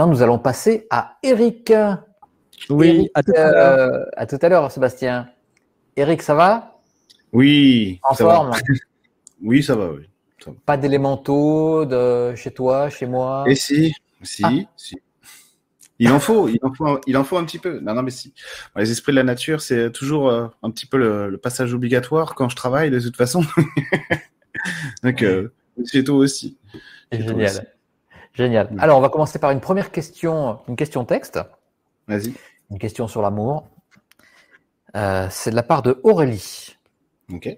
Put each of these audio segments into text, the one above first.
nous allons passer à Eric. Oui, à tout à l'heure. Euh, à tout à l'heure, Sébastien. Eric, ça va? Oui. En ça forme? Va. Oui, ça va, oui. Pas d'élémentaux de chez toi, chez moi? Et si, si, Ah. si. Il en faut, il en faut, un- il en faut un petit peu. Non, non, mais si. Les esprits de la nature, c'est toujours euh, un petit peu le, le passage obligatoire quand je travaille, de toute façon. Donc, euh, chez toi aussi. Chez toi aussi. Génial. Génial. Alors, on va commencer par une première question, une question texte, Vas-y. une question sur l'amour. Euh, c'est de la part de Aurélie. Ok.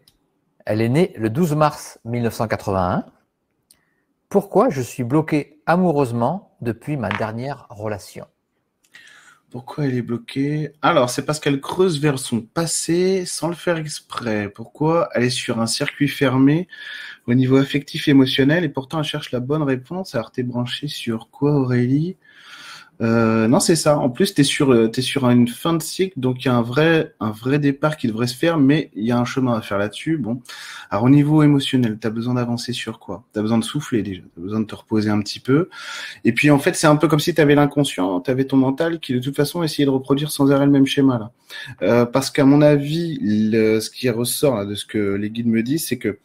Elle est née le 12 mars 1981. Pourquoi je suis bloqué amoureusement depuis ma dernière relation? Pourquoi elle est bloquée Alors, c'est parce qu'elle creuse vers son passé sans le faire exprès. Pourquoi? Elle est sur un circuit fermé au niveau affectif et émotionnel et pourtant elle cherche la bonne réponse Alors, t'es branché sur quoi, Aurélie? Euh, non, c'est ça. En plus, t'es sur, euh, t'es sur une fin de cycle, donc il y a un vrai, un vrai départ qui devrait se faire, mais il y a un chemin à faire là-dessus. Bon, alors au niveau émotionnel, t'as besoin d'avancer sur quoi? T'as besoin de souffler déjà, t'as besoin de te reposer un petit peu. Et puis en fait, c'est un peu comme si tu avais l'inconscient, tu avais ton mental qui de toute façon essayait de reproduire sans arrêt le même schéma là. Euh, parce qu'à mon avis, le, ce qui ressort là, de ce que les guides me disent, c'est que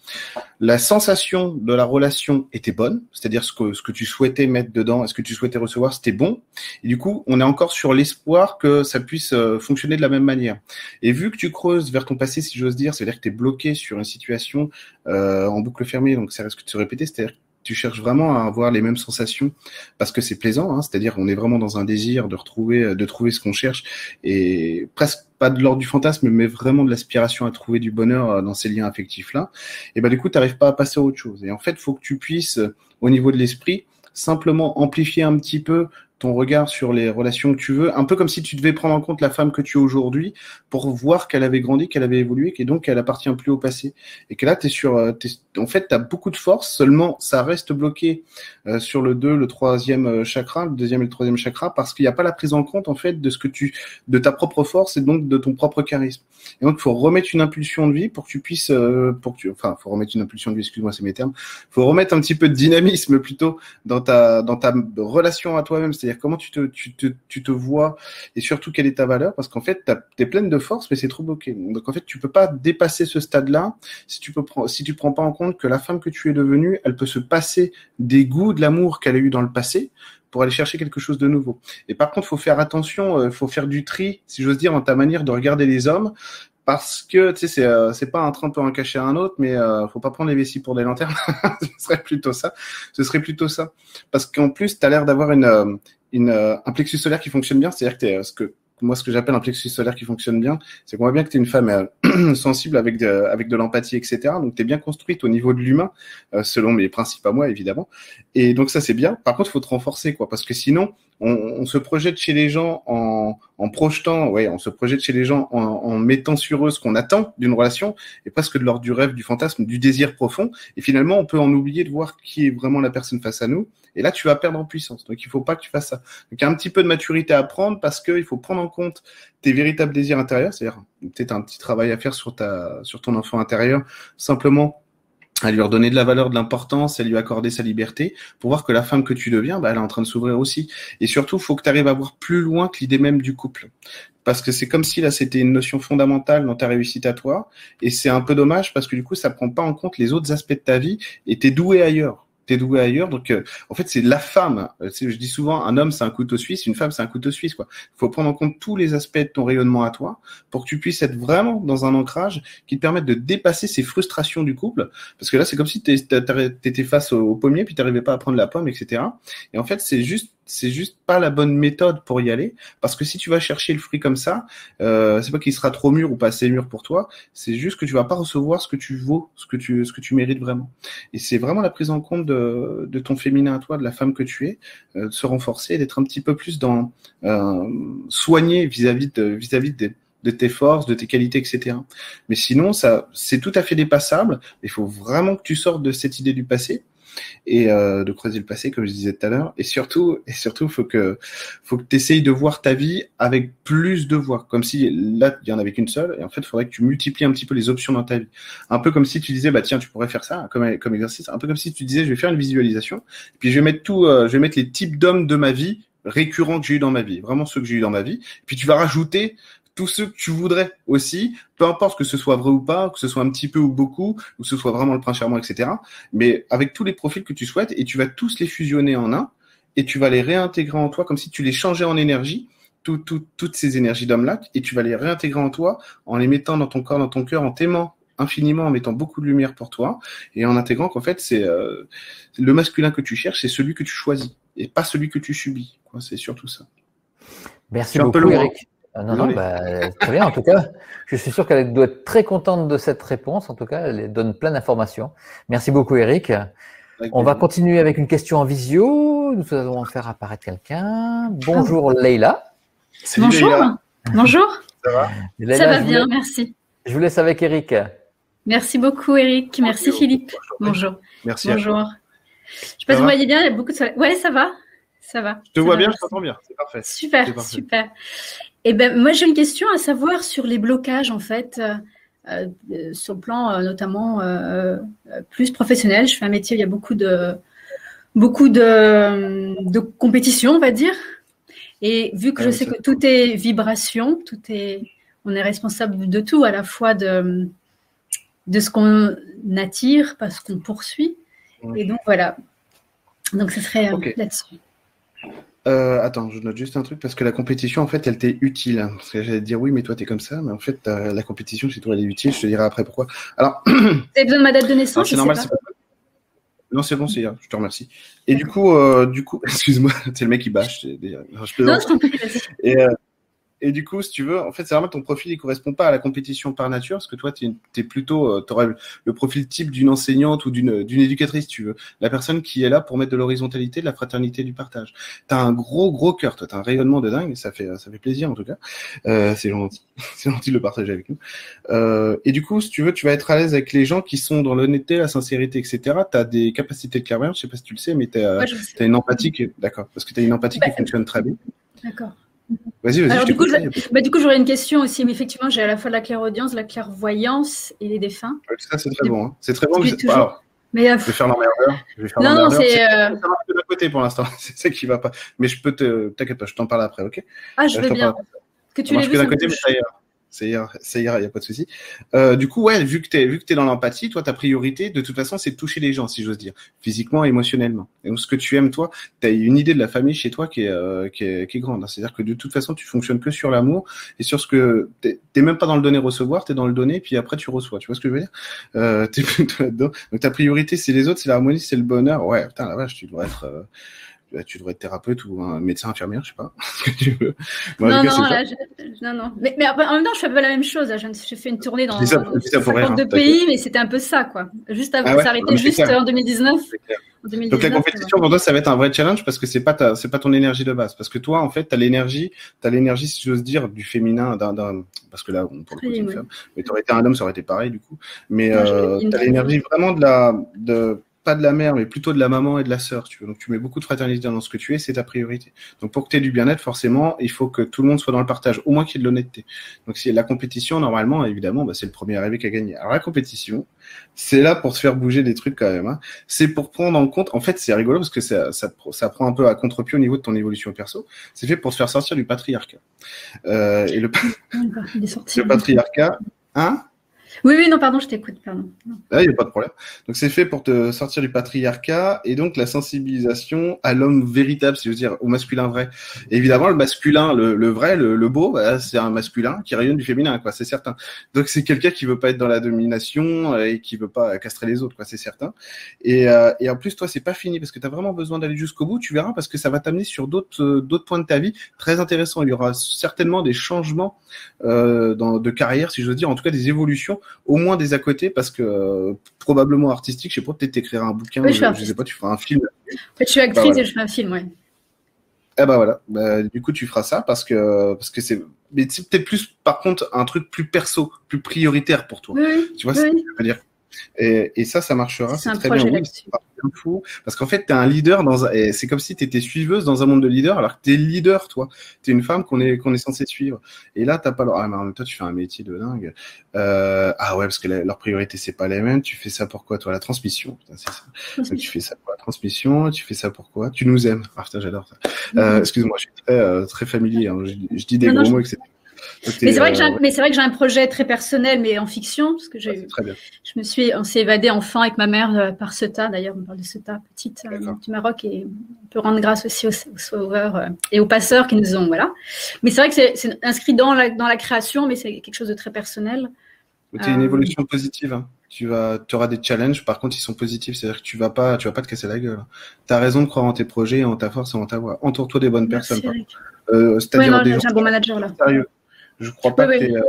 la sensation de la relation était bonne, c'est-à-dire ce que ce que tu souhaitais mettre dedans, ce que tu souhaitais recevoir, c'était bon. Et du coup, on est encore sur l'espoir que ça puisse euh, fonctionner de la même manière. Et vu que tu creuses vers ton passé, si j'ose dire, c'est-à-dire que tu es bloqué sur une situation euh, en boucle fermée, donc ça risque de se répéter, c'est-à-dire tu cherches vraiment à avoir les mêmes sensations parce que c'est plaisant, hein, c'est-à-dire on est vraiment dans un désir de retrouver, de trouver ce qu'on cherche et presque pas de l'ordre du fantasme, mais vraiment de l'aspiration à trouver du bonheur euh, dans ces liens affectifs-là. Et ben du coup, tu n'arrives pas à passer à autre chose. Et en fait, faut que tu puisses, euh, au niveau de l'esprit, simplement amplifier un petit peu ton regard sur les relations que tu veux, un peu comme si tu devais prendre en compte la femme que tu es aujourd'hui pour voir qu'elle avait grandi, qu'elle avait évolué, et donc qu'elle appartient plus au passé. Et que là, t'es sur, euh, en fait, tu as beaucoup de force, seulement ça reste bloqué euh, sur le 2, le troisième euh, chakra, le deuxième et le troisième chakra, parce qu'il n'y a pas la prise en compte, en fait, de ce que tu, de ta propre force et donc de ton propre charisme. Et donc, il faut remettre une impulsion de vie pour que tu puisses, euh, pour que tu, enfin, faut remettre une impulsion de vie, excuse-moi, c'est mes termes. Faut remettre un petit peu de dynamisme plutôt dans ta, dans ta relation à toi-même, c'est-à-dire comment tu te, vois et surtout quelle est ta valeur, parce qu'en fait, tu es pleine de force, mais c'est trop bloqué. Donc, en fait, tu peux pas dépasser ce stade-là si tu peux si tu prends pas en compte que la femme que tu es devenue, elle peut se passer des goûts, de l'amour qu'elle a eu dans le passé pour aller chercher quelque chose de nouveau. Et par contre, faut faire attention, il faut faire du tri, si j'ose dire, dans ta manière de regarder les hommes, parce que tu sais, c'est euh, pas un train peut en cacher un autre, mais euh, faut pas prendre les vessies pour des lanternes. ce serait plutôt ça. Ce serait plutôt ça, parce qu'en plus, tu as l'air d'avoir une euh, une euh, un plexus solaire qui fonctionne bien, c'est-à-dire que euh, ce que moi ce que j'appelle un plexus solaire qui fonctionne bien, c'est qu'on voit bien que tu es une femme euh, sensible avec de, avec de l'empathie, etc. Donc tu es bien construite au niveau de l'humain, euh, selon mes principes à moi évidemment. Et donc ça c'est bien. Par contre, il faut te renforcer quoi, parce que sinon on, on se projette chez les gens en, en projetant, ouais, on se projette chez les gens en, en mettant sur eux ce qu'on attend d'une relation, et presque de l'ordre du rêve, du fantasme, du désir profond. Et finalement, on peut en oublier de voir qui est vraiment la personne face à nous. Et là, tu vas perdre en puissance. Donc, il faut pas que tu fasses ça. Donc, il y a un petit peu de maturité à prendre parce qu'il faut prendre en compte tes véritables désirs intérieurs. C'est-à-dire, peut-être un petit travail à faire sur ta, sur ton enfant intérieur. Simplement, à lui redonner de la valeur, de l'importance, à lui accorder sa liberté, pour voir que la femme que tu deviens, bah, elle est en train de s'ouvrir aussi. Et surtout, faut que tu arrives à voir plus loin que l'idée même du couple. Parce que c'est comme si là, c'était une notion fondamentale dans ta réussite à toi. Et c'est un peu dommage parce que du coup, ça prend pas en compte les autres aspects de ta vie et t'es doué ailleurs t'es doué ailleurs. Donc, euh, en fait, c'est la femme. Euh, Je dis souvent, un homme, c'est un couteau suisse, une femme, c'est un couteau suisse. Il faut prendre en compte tous les aspects de ton rayonnement à toi pour que tu puisses être vraiment dans un ancrage qui te permette de dépasser ces frustrations du couple. Parce que là, c'est comme si tu étais face au pommier, puis tu n'arrivais pas à prendre la pomme, etc. Et en fait, c'est juste c'est juste pas la bonne méthode pour y aller parce que si tu vas chercher le fruit comme ça euh, c'est pas qu'il sera trop mûr ou pas assez mûr pour toi c'est juste que tu vas pas recevoir ce que tu vaux ce que tu ce que tu mérites vraiment et c'est vraiment la prise en compte de, de ton féminin à toi de la femme que tu es euh, de se renforcer d'être un petit peu plus dans euh, soigner vis-à-vis de vis-à-vis de tes forces, de tes qualités, etc. Mais sinon, ça, c'est tout à fait dépassable. Il faut vraiment que tu sortes de cette idée du passé et euh, de creuser le passé, comme je disais tout à l'heure. Et surtout, et surtout, faut que, faut que tu essayes de voir ta vie avec plus de voix, comme si là, il y en avait qu'une seule. Et en fait, il faudrait que tu multiplies un petit peu les options dans ta vie. Un peu comme si tu disais, bah tiens, tu pourrais faire ça comme, comme exercice. Un peu comme si tu disais, je vais faire une visualisation, puis je vais mettre tout, euh, je vais mettre les types d'hommes de ma vie récurrents que j'ai eu dans ma vie, vraiment ceux que j'ai eu dans ma vie. Puis tu vas rajouter tous ceux que tu voudrais aussi, peu importe que ce soit vrai ou pas, que ce soit un petit peu ou beaucoup, ou que ce soit vraiment le prince charmant, etc. Mais avec tous les profils que tu souhaites, et tu vas tous les fusionner en un, et tu vas les réintégrer en toi comme si tu les changeais en énergie, toutes ces énergies d'homme-là, et tu vas les réintégrer en toi en les mettant dans ton corps, dans ton cœur, en t'aimant infiniment, en mettant beaucoup de lumière pour toi, et en intégrant qu'en fait, c'est euh, le masculin que tu cherches, c'est celui que tu choisis, et pas celui que tu subis. C'est surtout ça. Merci beaucoup, Eric. Ah, non, non, bah, très bien. En tout cas, je suis sûr qu'elle doit être très contente de cette réponse. En tout cas, elle donne plein d'informations. Merci beaucoup, Eric. On va continuer avec une question en visio. Nous allons faire apparaître quelqu'un. Bonjour, Leïla. Bonjour. Bonjour. Ça va? Ça va bien, merci. Je vous laisse avec Eric. Merci beaucoup, Eric. Merci, Philippe. Bonjour. Merci. Bonjour. Je sais pas si vous voyez bien, il y a beaucoup de soleil. Ouais, ça va. Ça va. Je te vois bien, je t'entends bien. C'est parfait. Super, super. Eh ben, moi, j'ai une question à savoir sur les blocages, en fait, euh, euh, sur le plan euh, notamment plus professionnel. Je fais un métier où il y a beaucoup de, beaucoup de, de compétition, on va dire. Et vu que je sais que tout est vibration, tout est, on est responsable de tout, à la fois de, de ce qu'on attire, parce qu'on poursuit. Et donc, voilà. Donc, ce serait là-dessus. Euh, attends, je note juste un truc parce que la compétition, en fait, elle t'est utile. Parce que j'allais te dire oui, mais toi, t'es comme ça. Mais en fait, la compétition, c'est toi, elle est utile. Je te dirai après pourquoi. Alors. Vous avez besoin de ma date de naissance C'est normal, c'est pas... Non, c'est bon, c'est Je te remercie. Et du coup, euh, du coup, excuse-moi, c'est le mec qui bâche. Non, je, non, je Et, euh, et du coup, si tu veux, en fait, c'est vraiment ton profil, il correspond pas à la compétition par nature, parce que toi, tu es, plutôt, euh, tu aurais le profil type d'une enseignante ou d'une éducatrice, tu veux. La personne qui est là pour mettre de l'horizontalité, de la fraternité, du partage. Tu as un gros, gros cœur, toi, tu as un rayonnement de dingue, ça fait, ça fait plaisir en tout cas. Euh, c'est gentil. c'est gentil de le partager avec nous. Euh, et du coup, si tu veux, tu vas être à l'aise avec les gens qui sont dans l'honnêteté, la sincérité, etc. Tu as des capacités de clairvoyance, je sais pas si tu le sais, mais tu as, une empathie d'accord, parce que tu as une empathie qui bah, fonctionne très bien. D'accord. Vas-y, vas-y. Du, coup, bah, du coup, j'aurais une question aussi. Mais effectivement, j'ai à la fois la clairaudience, la clairvoyance et les défunts. ça, c'est très bon. Hein. C'est très bon. Je... Alors, mais, euh, je vais faire l'emmerdeur. Non, non, c'est. Euh... d'un côté pour l'instant. c'est ça qui va pas. Mais je peux te. T'inquiète pas, je t'en parle après, ok? Ah, je, veux bien. Que tu l'aies vu. d'un côté, mais ça ira, ça ira, y a pas de souci. Euh, du coup, ouais, vu que vu que t'es dans l'empathie, toi, ta priorité, de toute façon, c'est de toucher les gens, si j'ose dire, physiquement, émotionnellement. Et donc, ce que tu aimes, toi, t'as une idée de la famille chez toi qui est, euh, qui est, qui est grande. Hein. C'est-à-dire que de toute façon, tu fonctionnes que sur l'amour et sur ce que t'es, même pas dans le donner recevoir, t'es dans le donner, puis après tu reçois. Tu vois ce que je veux dire? Euh, T'es là-dedans. Donc ta priorité, c'est les autres, c'est l'harmonie, c'est le bonheur. Ouais, putain, la vache, tu dois être. Bah, tu devrais être thérapeute ou un médecin infirmière, je sais pas. non, non, là, non, non. Mais, mais, en même temps, je fais pas la même chose. J'ai fait une tournée dans, ça, dans, de pays, mais c'était un peu ça, quoi. Juste avant, ah s'arrêter juste en 2019. Donc la compétition pour toi, ça va être un vrai challenge parce que c'est pas ta, c'est pas ton énergie de base. Parce que toi, en fait, t'as l'énergie, t'as l'énergie, si j'ose dire, du féminin, d'un, parce que là, on parle oui, oui. femme. Mais t'aurais été un homme, ça aurait été pareil du coup. Mais euh, t'as l'énergie vraiment de la, de pas de la mère, mais plutôt de la maman et de la sœur. Tu veux. Donc tu mets beaucoup de fraternité dans ce que tu es, c'est ta priorité. Donc pour que tu aies du bien-être, forcément, il faut que tout le monde soit dans le partage, au moins qu'il y ait de l'honnêteté. Donc si la compétition, normalement, évidemment, bah, c'est le premier arrivé qui a gagné. Alors la compétition, c'est là pour te faire bouger des trucs quand même. Hein. C'est pour prendre en compte. En fait, c'est rigolo parce que ça, ça, ça prend un peu à contre-pied au niveau de ton évolution perso. C'est fait pour te faire sortir du patriarcat. Euh, et le, le patriarcat, hein? Oui, oui, non, pardon, je t'écoute, pardon. Ah, il n'y a pas de problème. Donc, c'est fait pour te sortir du patriarcat et donc la sensibilisation à l'homme véritable, si je veux dire, au masculin vrai. évidemment, le masculin, le, vrai, le, beau, bah, c'est un masculin qui rayonne du féminin, quoi, c'est certain. Donc, c'est quelqu'un qui veut pas être dans la domination et qui veut pas castrer les autres, quoi, c'est certain. Et, euh, et en plus, toi, c'est pas fini parce que tu as vraiment besoin d'aller jusqu'au bout, tu verras, parce que ça va t'amener sur d'autres euh, d'autres points de ta vie très intéressants. Il y aura certainement des changements euh, de carrière, si je veux dire, en tout cas des évolutions au moins des à côté parce que euh, probablement artistique, je sais pas, peut-être écrire un bouquin, je, je, sais pas, tu feras un film. En fait, je suis actrice bah, et je fais un film, ouais. Eh ben voilà, bah, du coup tu feras ça parce que parce que c'est mais c'est peut-être plus par contre un truc plus perso, plus prioritaire pour toi. Oui, tu vois, oui. ce que je veux dire. Et, et, ça, ça marchera. C'est très bien. Oui, fou. Parce qu'en fait, tu es un leader dans un... c'est comme si tu étais suiveuse dans un monde de leader, alors que tu es leader, toi. Tu es une femme qu'on est, qu'on est censé suivre. Et là, t'as pas le... Ah, mais en même temps, tu fais un métier de dingue. Euh... Ah ouais, parce que leur priorité, c'est pas les mêmes. Tu fais ça pour quoi, toi? La transmission. c'est ça. Donc, tu fais ça pour la transmission. Tu fais ça pour quoi? Tu nous aimes. Ah, putain, j'adore ça. Euh, excuse-moi, je suis très, euh, très familier. Hein. Je, dis des gros mots, etc. Mais c'est vrai, que euh, vrai que j'ai un projet très personnel, mais en fiction, parce que j'ai, je me suis, on s'est évadé enfant avec ma mère euh, par Ceuta. D'ailleurs, on parle de Ceuta, petite euh, du Maroc, et on peut rendre grâce aussi aux, sauveurs et aux passeurs qui nous ont, voilà. Mais c'est vrai que c'est, inscrit dans la, dans la création, mais c'est quelque chose de très personnel. C'est une évolution positive. Hein. Tu vas, auras des challenges. Par contre, ils sont positifs. C'est-à-dire que tu vas pas, tu vas pas te casser la gueule. Tu as raison de croire en tes projets, en ta force et en ta voix. Entoure-toi des bonnes personnes. Euh, c'est-à-dire des gens un bon manager là. Sérieux. Je crois pas que tu aies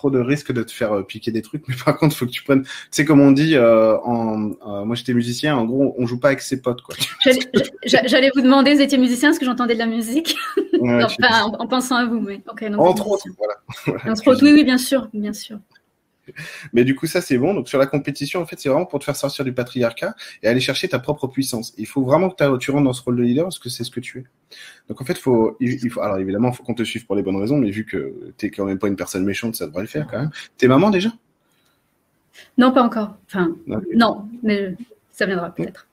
trop de risques de te faire euh, piquer des trucs, mais par contre, il faut que tu prennes. Tu sais, comme on dit, euh, en, euh, moi j'étais musicien, en gros, on joue pas avec ses potes. quoi. J'allais vous demander, vous étiez musicien, parce que j'entendais de la musique en, pensant à vous. Mais... Entre autres, voilà. Entre autres, oui, oui, bien sûr, bien sûr. Mais du coup, ça, c'est bon. Donc, sur la compétition, en fait, c'est vraiment pour te faire sortir du patriarcat et aller chercher ta propre puissance. Il faut vraiment que tu rentres dans ce rôle de leader parce que c'est ce que tu es. Donc, en fait, faut, il, faut, alors évidemment, il faut qu'on te suive pour les bonnes raisons, mais vu que tu n'es quand même pas une personne méchante, ça devrait le faire quand même. T'es maman déjà? Non, pas encore. Enfin, non, mais ça viendra peut-être.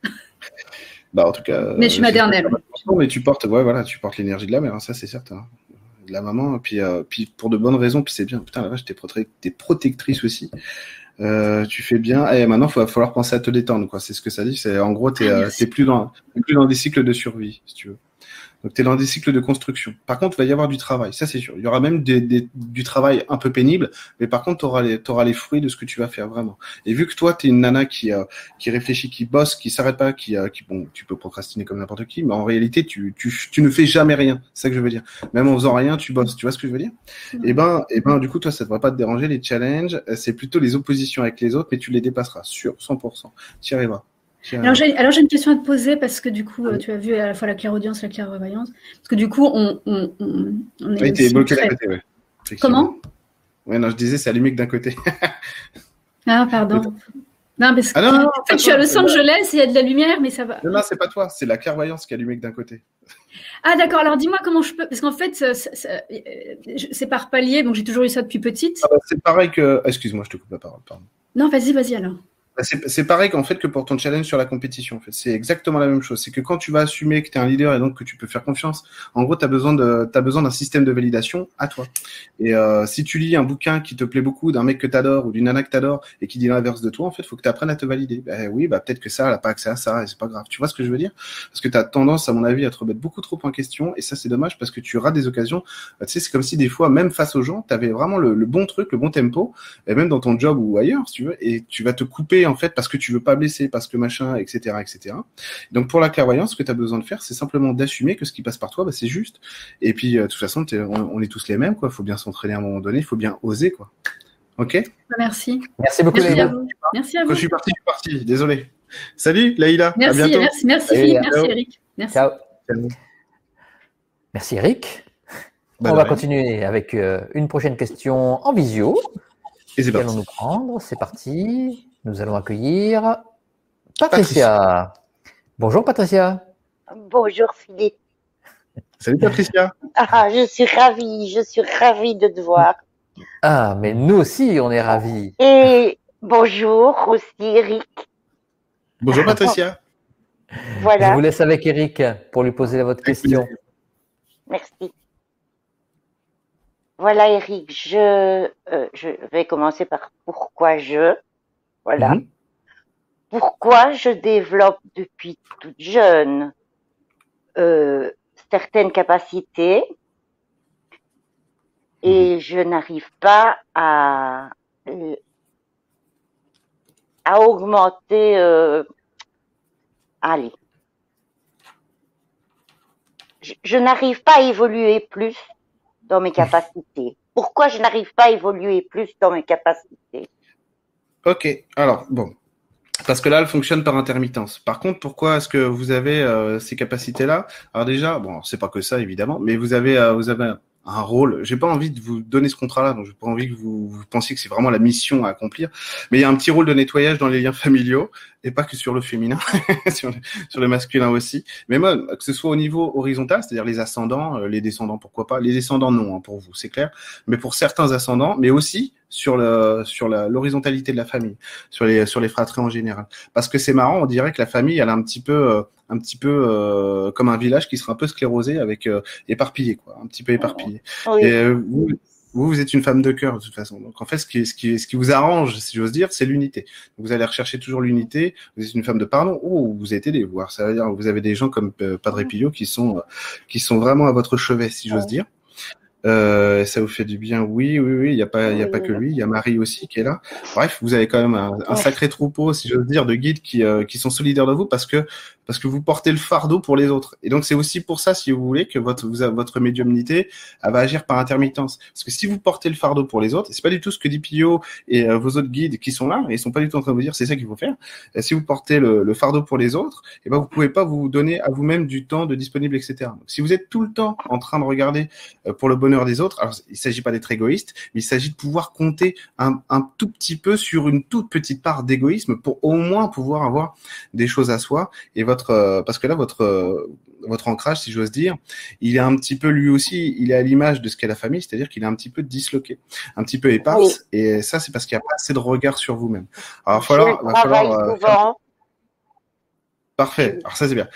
Bah, en tout cas. Mais je suis maternelle. Mais tu portes, ouais, voilà, tu portes l'énergie de la mère, hein, ça c'est certain de la maman, puis, euh, puis pour de bonnes raisons, puis c'est bien. Putain, la vache, t'es, t'es protectrice aussi. Euh, tu fais bien. Et maintenant, il va falloir penser à te détendre, quoi. C'est ce que ça dit. C'est en gros, t'es, ah, euh, t'es plus dans, plus dans des cycles de survie, si tu veux. Donc, tu es dans des cycles de construction. Par contre, il va y avoir du travail, ça c'est sûr. Il y aura même du travail un peu pénible, mais par contre, tu auras, les, auras les fruits de ce que tu vas faire vraiment. Et vu que toi, tu es une nana qui, euh, qui réfléchit, qui bosse, qui s'arrête pas, qui, euh, qui, bon, tu peux procrastiner comme n'importe qui, mais en réalité, tu, tu, tu ne fais jamais rien. C'est ça que je veux dire. Même en faisant rien, tu bosses. Tu vois ce que je veux dire? Et eh ben, et eh ben, du coup, toi, ça ne devrait pas te déranger. Les challenges, euh, c'est plutôt les oppositions avec les autres, mais tu les dépasseras sur 100%. Tu y arriveras. Alors j'ai, une question à te poser parce que du coup, euh, tu as vu à la fois la clairaudience et la clairvoyance. Parce que du coup, on, on, on, est. Oui, t'es bloqué d'un côté, ouais. Comment? Oui, non, je disais, c'est allumé que d'un côté. ah, pardon. Non, parce que ah non, en fait, je suis à Los Angeles, il y a de la lumière, mais ça va. Non, non, c'est pas toi, c'est la clairvoyance qui est allumée que d'un côté. Ah, d'accord, alors dis-moi comment je peux. Parce qu'en fait, c'est par palier, donc j'ai toujours eu ça depuis petite. Ah bah, c'est pareil que. Excuse-moi, je te coupe la parole, pardon. Non, vas-y, vas-y alors. Bah, c'est pareil qu'en fait que pour ton challenge sur la compétition. En fait. C'est exactement la même chose. C'est que quand tu vas assumer que tu es un leader et donc que tu peux faire confiance, en gros, tu as besoin d'un système de validation à toi. Et euh, si tu lis un bouquin qui te plaît beaucoup d'un mec que tu adores ou d'une nana que tu adores et qui dit l'inverse de toi, en fait, faut que tu apprennes à te valider. Ben oui, bah peut-être que ça, elle n'a pas accès à ça et c'est pas grave. Tu vois ce que je veux dire? Parce que tu as tendance, à mon avis, à te remettre beaucoup trop en question et ça, c'est dommage parce que tu rates des occasions. Bah, tu sais, c'est comme si des fois, même face aux gens, tu avais vraiment le, le, bon truc, le bon tempo, et même dans ton job ou ailleurs, si tu veux, et tu vas te couper en fait parce que tu veux pas blesser parce que machin, etc., etc. Donc pour la clairvoyance, ce que tu as besoin de faire, c'est simplement d'assumer que ce qui passe par toi, bah, c'est juste. Et puis euh, de toute façon, on, est tous les mêmes, quoi. Il faut bien s'entraîner à un moment donné, il faut bien oser, quoi. Ok? Merci. Merci beaucoup. Merci à vous. Merci à vous. Quand je suis parti, je suis parti. Désolé. Salut, Laïla. Merci, à merci, merci Philippe, merci Eric. Merci. Ciao. Merci Eric. on va continuer avec euh, une prochaine question en visio. Et c'est parti. nous prendre C'est parti. Nous allons accueillir Patricia. Bonjour Patricia. Bonjour Philippe. Salut Patricia. Ah, je suis ravie, je suis ravie de te voir. Ah, mais nous aussi, on est ravis. Et bonjour aussi Eric. Bonjour Patricia. Voilà. Je vous laisse avec Eric pour lui poser votre question. Merci. Voilà Eric, je, euh, je vais commencer par pourquoi je. Voilà. Mhm. Pourquoi je développe depuis toute jeune euh, certaines capacités et mhm. je n'arrive pas à, à augmenter. Euh, allez. je n'arrive pas à évoluer plus dans mes capacités. Pourquoi je n'arrive pas à évoluer plus dans mes capacités? Ok, alors bon, parce que là, elle fonctionne par intermittence. Par contre, pourquoi est-ce que vous avez euh, ces capacités-là? Alors déjà, bon, c'est pas que ça évidemment, mais vous avez euh, vous avez un rôle. J'ai pas envie de vous donner ce contrat-là, donc j'ai pas envie que vous, pensiez que c'est vraiment la mission à accomplir. Mais il y a un petit rôle de nettoyage dans les liens familiaux et pas que sur le féminin, sur, le, masculin aussi. Mais moi, que ce soit au niveau horizontal, c'est-à-dire les ascendants, euh, les descendants, pourquoi pas? Les descendants, non, hein, pour vous, c'est clair. Mais pour certains ascendants, mais aussi sur le sur l'horizontalité de la famille, sur les sur les fratries en général. Parce que c'est marrant, on dirait que la famille, elle a un petit peu euh, un petit peu euh, comme un village qui sera un peu sclérosé avec éparpillé quoi, un petit peu éparpillé. Et vous, vous, vous êtes une femme de cœur de toute façon. Donc en fait, ce qui, ce qui, ce qui vous arrange, si j'ose dire, c'est l'unité. Vous allez rechercher toujours l'unité. Vous êtes une femme de pardon. Oh, vous êtes aidé. Voir, ça veut dire vous avez des gens comme euh, Padre Pio qui sont, qui sont vraiment à votre chevet, si j'ose dire. Euh, ça vous fait du bien, oui, oui, oui. Il n'y a pas, il y a pas que lui. Il y a Marie aussi qui est là. Bref, vous avez quand même un, un sacré troupeau, si j'ose dire, de guides qui, euh, qui sont solidaires de vous parce que parce que vous portez le fardeau pour les autres. Et donc c'est aussi pour ça, si vous voulez, que votre votre médiumnité elle va agir par intermittence. Parce que si vous portez le fardeau pour les autres, c'est pas du tout ce que dit Pio et euh, vos autres guides qui sont là, et ils sont pas du tout en train de vous dire c'est ça qu'il faut faire. Et si vous portez le, le, fardeau pour les autres, et eh ben vous pouvez pas vous donner à vous-même du temps de disponible, etc. Donc, si vous êtes tout le temps en train de regarder euh, pour le bonheur des autres, alors il s'agit pas d'être égoïste, mais il s'agit de pouvoir compter un, un tout petit peu sur une toute petite part d'égoïsme pour au moins pouvoir avoir des choses à soi et votre euh, parce que là votre euh, votre ancrage, si j'ose dire, il est un petit peu lui aussi, il est à l'image de ce qu'est la famille, c'est-à-dire qu'il est un petit peu disloqué, un petit peu éparse, et ça c'est parce qu'il n'y a pas assez de regard sur vous-même. Alors il va falloir, euh, Parfait. Alors ça c'est bien.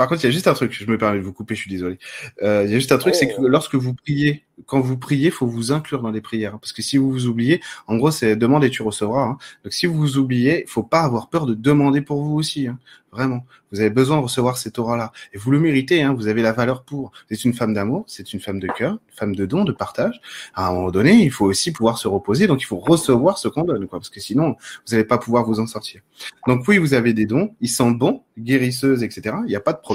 Par, contre, il y a juste un truc. Je me permets de vous couper. Je suis désolé. il y a juste un truc, c'est que lorsque vous priez, quand vous priez, faut vous inclure dans les prières, hein, parce que si vous vous oubliez, en gros, c'est demande et tu recevras. Hein. Donc si vous vous oubliez, faut pas avoir peur de demander pour vous aussi. Hein. Vraiment, vous avez besoin de recevoir cette aura-là. Et vous le méritez, vous avez la valeur pour. C'est une femme d'amour, c'est une femme de cœur, une femme de don, de partage. À un moment donné, il faut aussi pouvoir se reposer, donc il faut recevoir ce qu'on donne, quoi, parce que sinon, vous n'allez pas pouvoir vous en sortir. Donc oui, vous avez des dons, ils sont bons, guérisseuses, etc. Il n'y a pas de problème.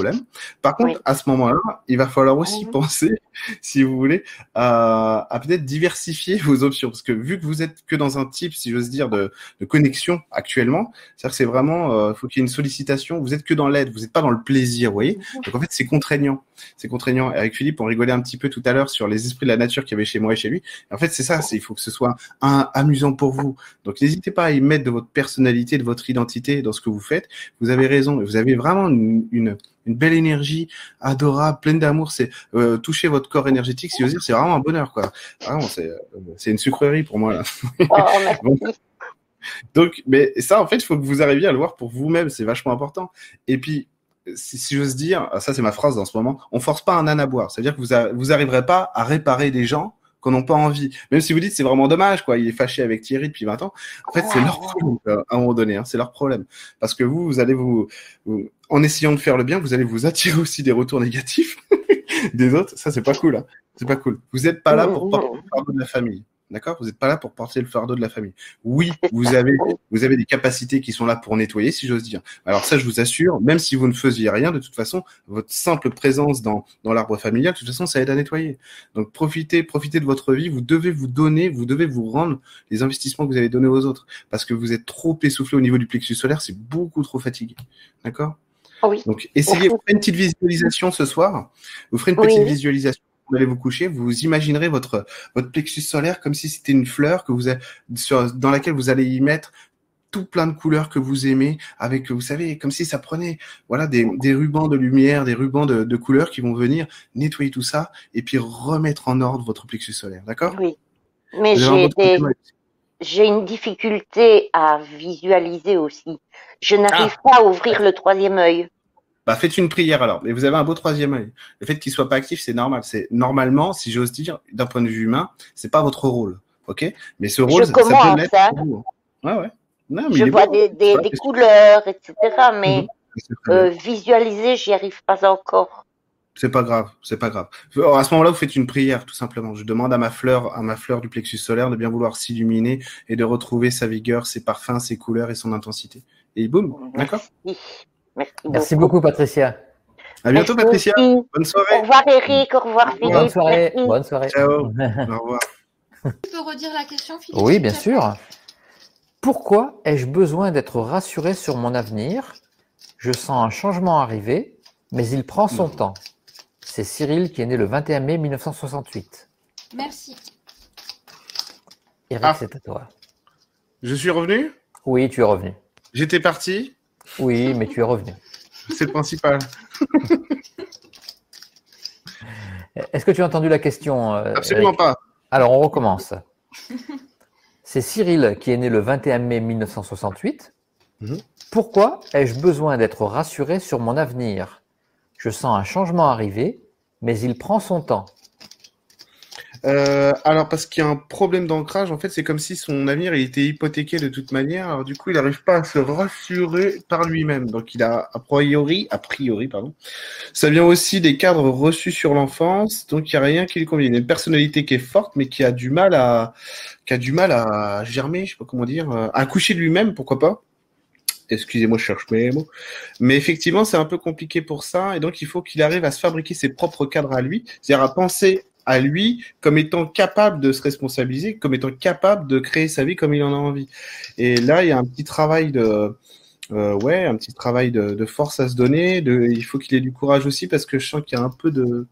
Par contre, à ce moment-là, il va falloir aussi penser, si vous voulez, à, à peut-être diversifier vos options, parce que vu que vous êtes que dans un type, si j'ose dire, de, de connexion actuellement, c'est-à-dire que c'est vraiment, euh, faut qu'il y ait une sollicitation. Vous êtes que dans l'aide, vous n'êtes pas dans le plaisir, vous voyez? Donc en fait, c'est contraignant. C'est contraignant. avec Philippe, on rigolait un petit peu tout à l'heure sur les esprits de la nature qu'il y avait chez moi et chez lui. en fait, c'est ça, c'est il faut que ce soit un, amusant pour vous. Donc n'hésitez pas à y mettre de votre personnalité, de votre identité dans ce que vous faites. Vous avez raison, vous avez vraiment une, une belle énergie adorable, pleine d'amour. C'est euh, toucher votre corps énergétique, si vous dire, c'est vraiment un bonheur, quoi. Vraiment, c'est euh, c'est une sucrerie pour moi là. Oh, donc, mais ça, en fait, il faut que vous arriviez à le voir pour vous-même. C'est vachement important. Et puis, si, si j'ose dire, ça c'est ma phrase dans ce moment, on force pas un âne à boire. C'est-à-dire que vous, vous arriverez pas à réparer des gens qu'on n'a pas envie. Même si vous dites c'est vraiment dommage, quoi, il est fâché avec Thierry depuis 20 ans. En fait, c'est leur problème à un moment donné. Hein, c'est leur problème. Parce que vous, vous allez vous, en essayant de faire le bien, vous allez vous attirer aussi des retours négatifs des autres. Ça, c'est pas cool. Hein. C'est pas cool. Vous n'êtes pas là pour parler de la famille. D'accord? Vous n'êtes pas là pour porter le fardeau de la famille. Oui, vous avez, vous avez des capacités qui sont là pour nettoyer, si j'ose dire. Alors ça, je vous assure, même si vous ne faisiez rien, de toute façon, votre simple présence dans, dans l'arbre familial, de toute façon, ça aide à nettoyer. Donc profitez, profitez de votre vie. Vous devez vous donner, vous devez vous rendre les investissements que vous avez donnés aux autres. Parce que vous êtes trop essoufflé au niveau du plexus solaire, c'est beaucoup trop fatigué. D'accord? Oui. Donc essayez, vous ferez une petite visualisation ce soir. Vous ferez une petite visualisation vous allez vous coucher, vous imaginerez votre votre plexus solaire comme si c'était une fleur que vous sur, dans laquelle vous allez y mettre tout plein de couleurs que vous aimez, avec vous savez comme si ça prenait voilà des, des rubans de lumière, des rubans de, de couleurs qui vont venir nettoyer tout ça et puis remettre en ordre votre plexus solaire, d'accord? Oui. Mais j'ai j'ai une difficulté à visualiser aussi. Je n'arrive ah. pas à ouvrir le troisième œil. Bah, faites une prière alors. Mais vous avez un beau troisième œil. Le fait qu'il soit pas actif, c'est normal. C'est normalement, si j'ose dire, d'un point de vue humain, c'est pas votre rôle, ok? Mais ce rôle, je ça, peut l'être hein. hein. Ouais, ouais. Non, mais je vois des, des, des couleurs, etc. Mais mhm. euh, visualiser, j'y arrive pas encore. C'est pas grave, c'est pas grave. à ce moment-là, vous faites une prière, tout simplement. Je demande à ma fleur, à ma fleur du plexus solaire, de bien vouloir s'illuminer et de retrouver sa vigueur, ses parfums, ses couleurs et son intensité. Et boum, d'accord? Merci, beaucoup. Patricia. À bientôt, Patricia. Bonne soirée. Au revoir, Eric. Au revoir, Philippe. Bonne soirée. Bonne soirée. Ciao. Au revoir. Tu peux redire la question, Philippe Oui, bien sûr. Pourquoi ai-je besoin d'être rassuré sur mon avenir? Je sens un changement arriver, mais il prend son temps. c'est Cyril qui est né le 21 mai 1968. Merci. Eric, ah. c'est à toi. Je suis revenu? Oui, tu es revenu. J'étais parti? Oui, mais tu es revenu. C'est le principal. Est-ce que tu as entendu la question euh, Absolument pas. Alors, on recommence. C'est Cyril qui est né le 21 mai 1968. Mhm. Pourquoi ai-je besoin d'être rassuré sur mon avenir? Je sens un changement arriver, mais il prend son temps. Euh, alors parce qu'il y a un problème d'ancrage, en fait, c'est comme si son avenir était hypothéqué de toute manière. Alors du coup, il n'arrive pas à se rassurer par lui-même. Donc il a a priori, a priori, pardon. Ça vient aussi des cadres reçus sur l'enfance. Donc il n'y a rien qui lui convient. Il a une personnalité qui est forte, mais qui a du mal à, du mal à germer, je sais pas comment dire, à accoucher de lui-même, pourquoi pas. Excusez-moi, je cherche mes mots. Mais effectivement, c'est un peu compliqué pour ça. Et donc, il faut qu'il arrive à se fabriquer ses propres cadres à lui. C'est-à-dire à penser à lui comme étant capable de se responsabiliser, comme étant capable de créer sa vie comme il en a envie. Et là, il y a un petit travail de, euh, ouais, un petit travail de, force à se donner. Il faut qu'il ait du courage aussi parce que je sens qu'il y a un peu de,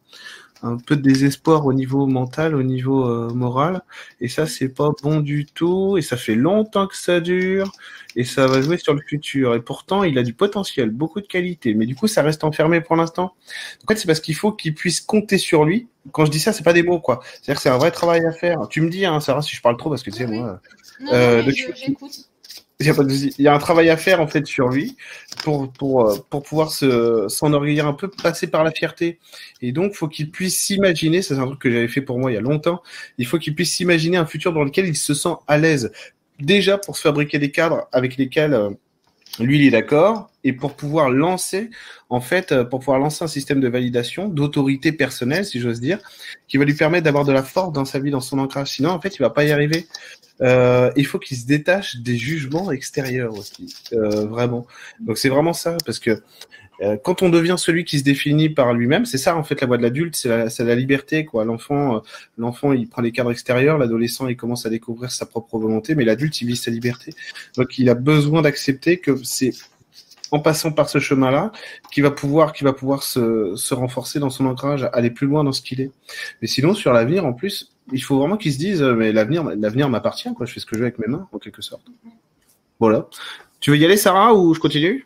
un peu de désespoir au niveau mental, au niveau euh, moral. Et ça, c'est pas bon du tout. Et ça fait longtemps que ça dure. Et ça va jouer sur le futur. Et pourtant, il a du potentiel, beaucoup de qualité. Mais du coup, ça reste enfermé pour l'instant. En fait, c'est parce qu'il faut qu'il puisse compter sur lui. Quand je dis ça, c'est pas des mots, quoi. C'est-à-dire que c'est un vrai travail à faire. Tu me dis, hein, Sarah, si je parle trop, parce que tu sais, moi. euh, j'écoute. Il y a un travail à faire en fait sur lui pour euh, pouvoir se s'enorgueillir un peu, passer par la fierté. Et donc, faut qu'il puisse s'imaginer. C'est un truc que j'avais fait pour moi il y a longtemps. Il faut qu'il puisse s'imaginer un futur dans lequel il se sent à l'aise. Déjà pour se fabriquer des cadres avec lesquels euh, lui il est d'accord. Et pour pouvoir lancer en fait euh, pour pouvoir lancer un système de validation d'autorité personnelle si j'ose dire qui va lui permettre d'avoir de la force dans sa vie dans son ancrage. Sinon en fait il va pas y arriver. Euh, il faut qu'il se détache des jugements extérieurs aussi, euh, vraiment. Donc c'est vraiment ça, parce que quand on devient celui qui se définit par lui-même, c'est ça en fait la voie de l'adulte, c'est la, la, liberté quoi. L'enfant, euh, l'enfant il prend les cadres extérieurs, l'adolescent il commence à découvrir sa propre volonté, mais l'adulte il vit sa liberté. Donc il a besoin d'accepter que c'est en passant par ce chemin-là, qui va pouvoir, va pouvoir se, se renforcer dans son ancrage, aller plus loin dans ce qu'il est. Mais sinon, sur l'avenir, en plus, il faut vraiment qu'ils se disent, euh, mais l'avenir, l'avenir m'appartient, quoi. Je fais ce que je veux avec mes mains, en quelque sorte. Voilà. Tu veux y aller, Sarah, ou je continue?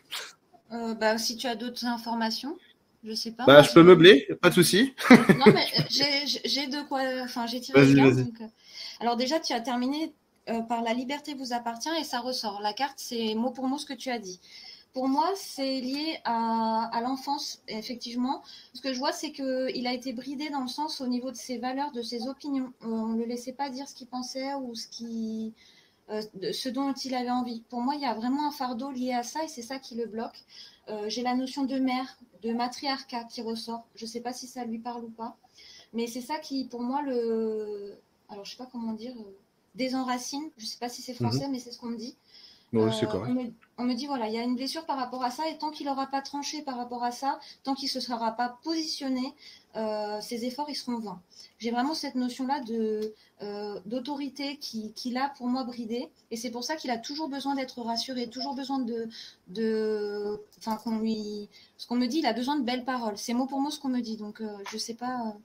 Euh, bah, si tu as d'autres informations, je sais pas. Bah, je peux meubler, pas de souci. non, mais euh, j'ai de quoi. Enfin, j'ai tiré les Alors déjà, tu as terminé par la liberté vous appartient et ça ressort. La carte, c'est mot pour mot ce que tu as dit. Pour moi, c'est lié à, à l'enfance, effectivement. Ce que je vois, c'est qu'il a été bridé dans le sens au niveau de ses valeurs, de ses opinions. On ne le laissait pas dire ce qu'il pensait ou ce, qui, euh, ce dont il avait envie. Pour moi, il y a vraiment un fardeau lié à ça et c'est ça qui le bloque. Euh, j'ai la notion de mère, de matriarcat qui ressort. Je ne sais pas si ça lui parle ou pas. Mais c'est ça qui, pour moi, le. Alors, je ne sais pas comment dire. Euh, désenracine. Je ne sais pas si c'est français, mhm. mais c'est ce qu'on me dit. Euh, on, me, dit voilà, il y a une blessure par rapport à ça, et tant qu'il n'aura pas tranché par rapport à ça, tant qu'il ne se sera pas positionné, euh, ses efforts ils seront vains. J'ai vraiment cette notion-là de euh, d'autorité qui, qui l'a pour moi bridé, et c'est pour ça qu'il a toujours besoin d'être rassuré, toujours besoin de, de, enfin qu'on lui, ce qu'on me dit, il a besoin de belles paroles. C'est mot pour mot ce qu'on me dit, donc je sais pas.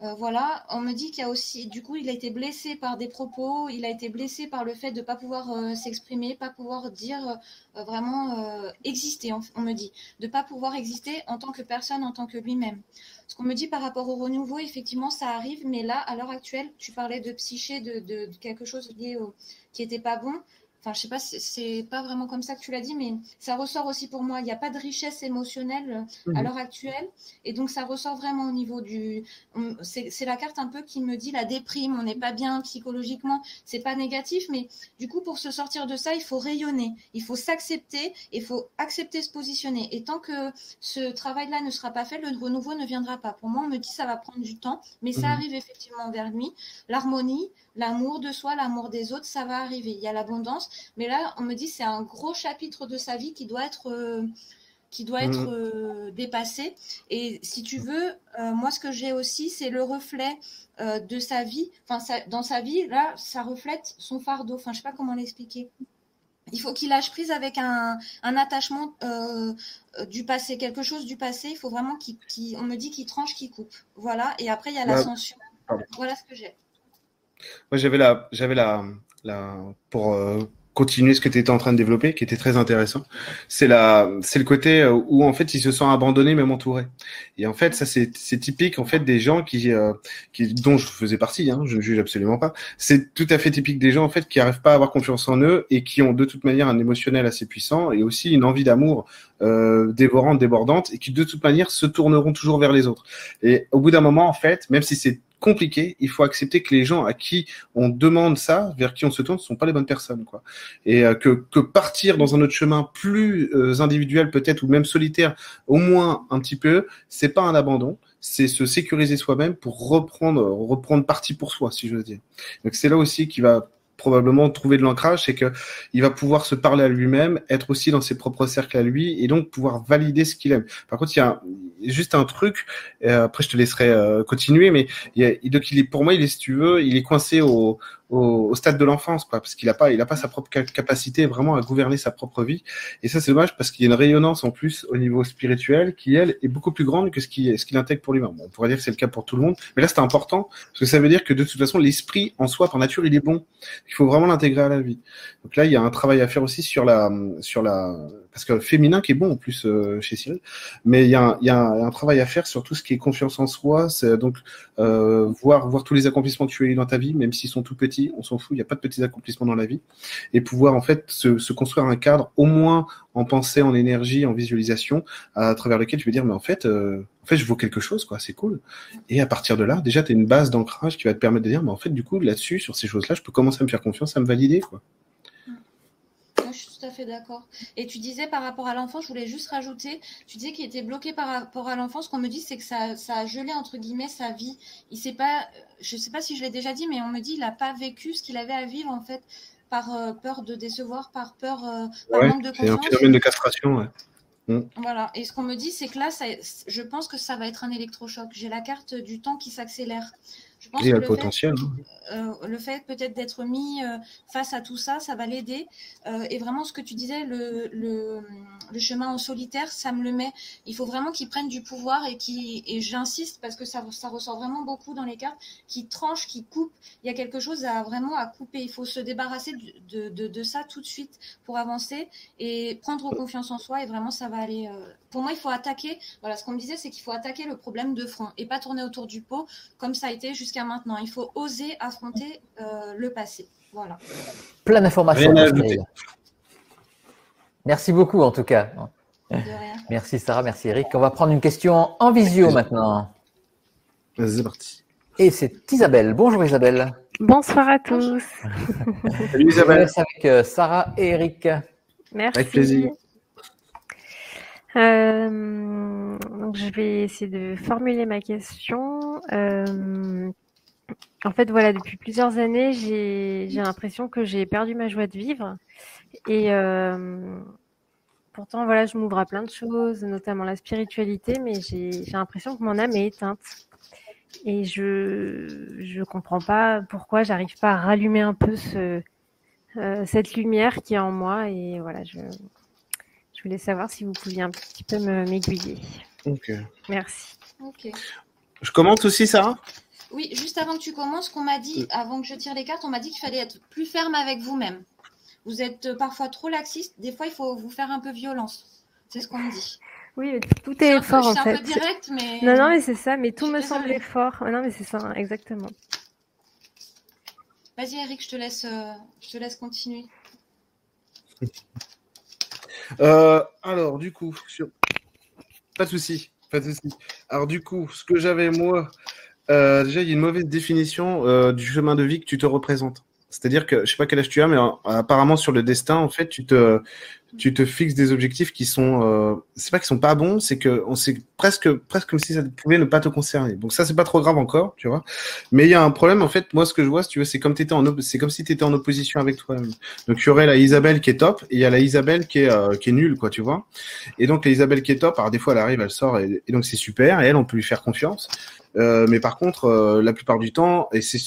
Euh, voilà, on me dit qu'il a aussi, du coup, il a été blessé par des propos, il a été blessé par le fait de ne pas pouvoir euh, s'exprimer, pas pouvoir dire euh, vraiment exister, on, me dit, de ne pas pouvoir exister en tant que personne, en tant que lui-même. Ce qu'on me dit par rapport au renouveau, effectivement, ça arrive, mais là, à l'heure actuelle, tu parlais de psyché, de, quelque chose lié au, qui n'était pas bon. Enfin, je sais pas, c'est pas vraiment comme ça que tu l'as dit, mais ça ressort aussi pour moi. Il n'y a pas de richesse émotionnelle euh, à mhm. l'heure actuelle. Et donc, ça ressort vraiment au niveau du. C'est la carte un peu qui me dit la déprime, on n'est pas bien psychologiquement. C'est pas négatif, mais du coup, pour se sortir de ça, il faut rayonner. Il faut s'accepter, il faut accepter se positionner. Et tant que ce travail-là ne sera pas fait, le renouveau ne viendra pas. Pour moi, on me dit ça va prendre du temps, mais ça mhm. arrive effectivement vers lui. L'harmonie, l'amour de soi, l'amour des autres, ça va arriver. Il y a l'abondance, mais là, on me dit c'est un gros chapitre de sa vie qui doit être euh, qui doit être mhm. euh, dépassé. Et si tu veux, euh, moi, ce que j'ai aussi, c'est le reflet de sa vie. Enfin, dans sa vie, là, ça reflète son fardeau. Enfin, je sais pas comment l'expliquer. Il faut qu'il lâche prise avec un, attachement du passé, quelque chose du passé. Il faut vraiment qu'il, on me dit qu'il tranche, qu'il coupe. Voilà. Et après, il y a l'ascension. Voilà ce que j'ai. Moi, j'avais la, j'avais la, la, pour continuer ce que tu étais en train de développer, qui était très intéressant. C'est la, c'est le côté euh, où en fait ils se sentent abandonnés même entourés. Et en fait, ça c'est, c'est typique en fait des gens qui, euh, qui dont je faisais partie. Hein, je ne juge absolument pas. C'est tout à fait typique des gens en fait qui arrivent pas à avoir confiance en eux et qui ont de toute manière un émotionnel assez puissant et aussi une envie d'amour euh, dévorante, débordante et qui de toute manière se tourneront toujours vers les autres. Et au bout d'un moment en fait, même si c'est compliqué. Il faut accepter que les gens à qui on demande ça, vers qui on se tourne, ne sont pas les bonnes personnes, quoi. Et euh, que, que partir dans un autre chemin plus euh, individuel peut-être ou même solitaire, au moins un petit peu, c'est pas un abandon. C'est se sécuriser soi-même pour reprendre reprendre parti pour soi, si je veux dire. Donc c'est là aussi qu'il va probablement trouver de l'ancrage, c'est que il va pouvoir se parler à lui-même, être aussi dans ses propres cercles à lui, et donc pouvoir valider ce qu'il aime. Par contre, il y a juste un truc. après, je te laisserai euh, continuer, mais il, y a, donc il est pour moi, il est si tu veux, il est coincé au, au, stade de l'enfance, quoi, parce qu'il a pas, il a pas sa propre capacité vraiment à gouverner sa propre vie. Et ça, c'est dommage parce qu'il y a une rayonnance en plus au niveau spirituel qui elle est beaucoup plus grande que ce qu'il ce qu'il intègre pour lui-même. On pourrait dire que c'est le cas pour tout le monde, mais là, c'est important parce que ça veut dire que de toute façon, l'esprit en soi, par nature, il est bon. Il faut vraiment l'intégrer à la vie. Donc là, il y a un travail à faire aussi sur la, sur la, parce que féminin qui est bon en plus euh, chez Cyril, mais il y, a un, travail à faire sur tout ce qui est confiance en soi, c'est donc euh, voir tous les accomplissements que tu as eu dans ta vie, même s'ils sont tout petits, on s'en fout, il n'y a pas de petits accomplissements dans la vie, et pouvoir en fait se, construire un cadre au moins en pensée, en énergie, en visualisation, à travers lequel tu peux dire mais en fait euh, en fait je vaux quelque chose quoi, c'est cool, et à partir de là déjà tu as une base d'ancrage qui va te permettre de dire mais en fait du coup là-dessus sur ces choses-là je peux commencer à me faire confiance, à me valider quoi tout à fait d'accord. Et tu disais par rapport à l'enfant, je voulais juste rajouter, tu disais qu'il était bloqué par rapport à l'enfant. Ce qu'on me dit, c'est que ça, ça, a gelé entre guillemets sa vie. Il sait pas, je sais pas si je l'ai déjà dit, mais on me dit il n'a pas vécu ce qu'il avait à vivre en fait par euh, peur de décevoir, par peur, euh, par manque de confiance. C'est un phénomène de castration. Ouais. Mm. Voilà. Et ce qu'on me dit, c'est que là, ça, je pense que ça va être un électrochoc. J'ai la carte du temps qui s'accélère. Je pense que le, potentiel. Fait, hein. euh, le fait peut-être d'être mis euh, face à tout ça, ça va l'aider. Euh, et vraiment, ce que tu disais, le, le, le, chemin en solitaire, ça me le met. Il faut vraiment qu'il prenne du pouvoir et qui et j'insiste parce que ça, ça ressort vraiment beaucoup dans les cartes, qui tranche, qui coupe. Il y a quelque chose à vraiment à couper. Il faut se débarrasser de, de, de, ça tout de suite pour avancer et prendre confiance en soi. Et vraiment, ça va aller. Pour moi, il faut attaquer. Voilà, ce qu'on me disait, c'est qu'il faut attaquer le problème de front et pas tourner autour du pot comme ça a été jusqu'à maintenant. Il faut oser affronter euh, le passé. Voilà. Plein d'informations. Merci beaucoup en tout cas. Merci Sarah, merci Eric. On va prendre une question en visio maintenant. C'est parti. Et c'est Isabelle. Bonjour Isabelle. Bonsoir à tous. Salut Isabelle. Avec euh, Sarah et Eric. Merci. Avec plaisir. Euh, je vais essayer de formuler ma question. Euh, en fait, voilà, depuis plusieurs années, j'ai l'impression que j'ai perdu ma joie de vivre. Et euh, pourtant, voilà, je m'ouvre à plein de choses, notamment la spiritualité, mais j'ai l'impression que mon âme est éteinte. Et je je comprends pas pourquoi j'arrive pas à rallumer un peu ce, cette lumière qui est en moi. Et voilà, je, je voulais savoir si vous pouviez un petit peu m'aiguiller. Ok. Merci. Ok. Je commente aussi, Sarah? Oui, juste avant que tu commences, qu'on m'a dit, avant que je tire les cartes, on m'a dit qu'il fallait être plus ferme avec vous-même. Vous êtes euh, parfois trop laxiste. Des fois, il faut vous faire un peu violence. C'est ce qu'on me dit. Oui, tout est, fort en fait. C'est un peu direct, mais. Non, non, mais c'est ça. Mais tout me semblait fort. Non, mais c'est ça, exactement. Vas-y, Eric, je te laisse, euh, je te laisse continuer. Euh, alors, du coup, pas de souci, pas de souci. Alors, du coup, ce que j'avais moi, euh, déjà, il y a une mauvaise définition euh, du chemin de vie que tu te représentes. C'est-à-dire que je sais pas quel âge tu as, mais apparemment sur le destin, en fait, tu te tu te fixes des objectifs qui sont, euh, c'est pas qu'ils sont pas bons, c'est que on sait presque presque comme si ça pouvait ne pas te concerner. Donc ça c'est pas trop grave encore, tu vois. Mais il y a un problème en fait. Moi ce que je vois, tu c'est comme t'étais en c'est comme si tu étais en opposition avec toi-même. Donc il y aurait la Isabelle qui est top et il y a la Isabelle qui est euh, qui est nulle quoi, tu vois. Et donc la Isabelle qui est top, alors des fois elle arrive, elle sort et, donc c'est super et elle on peut lui faire confiance. Euh, mais par contre, euh, la plupart du temps, et c'est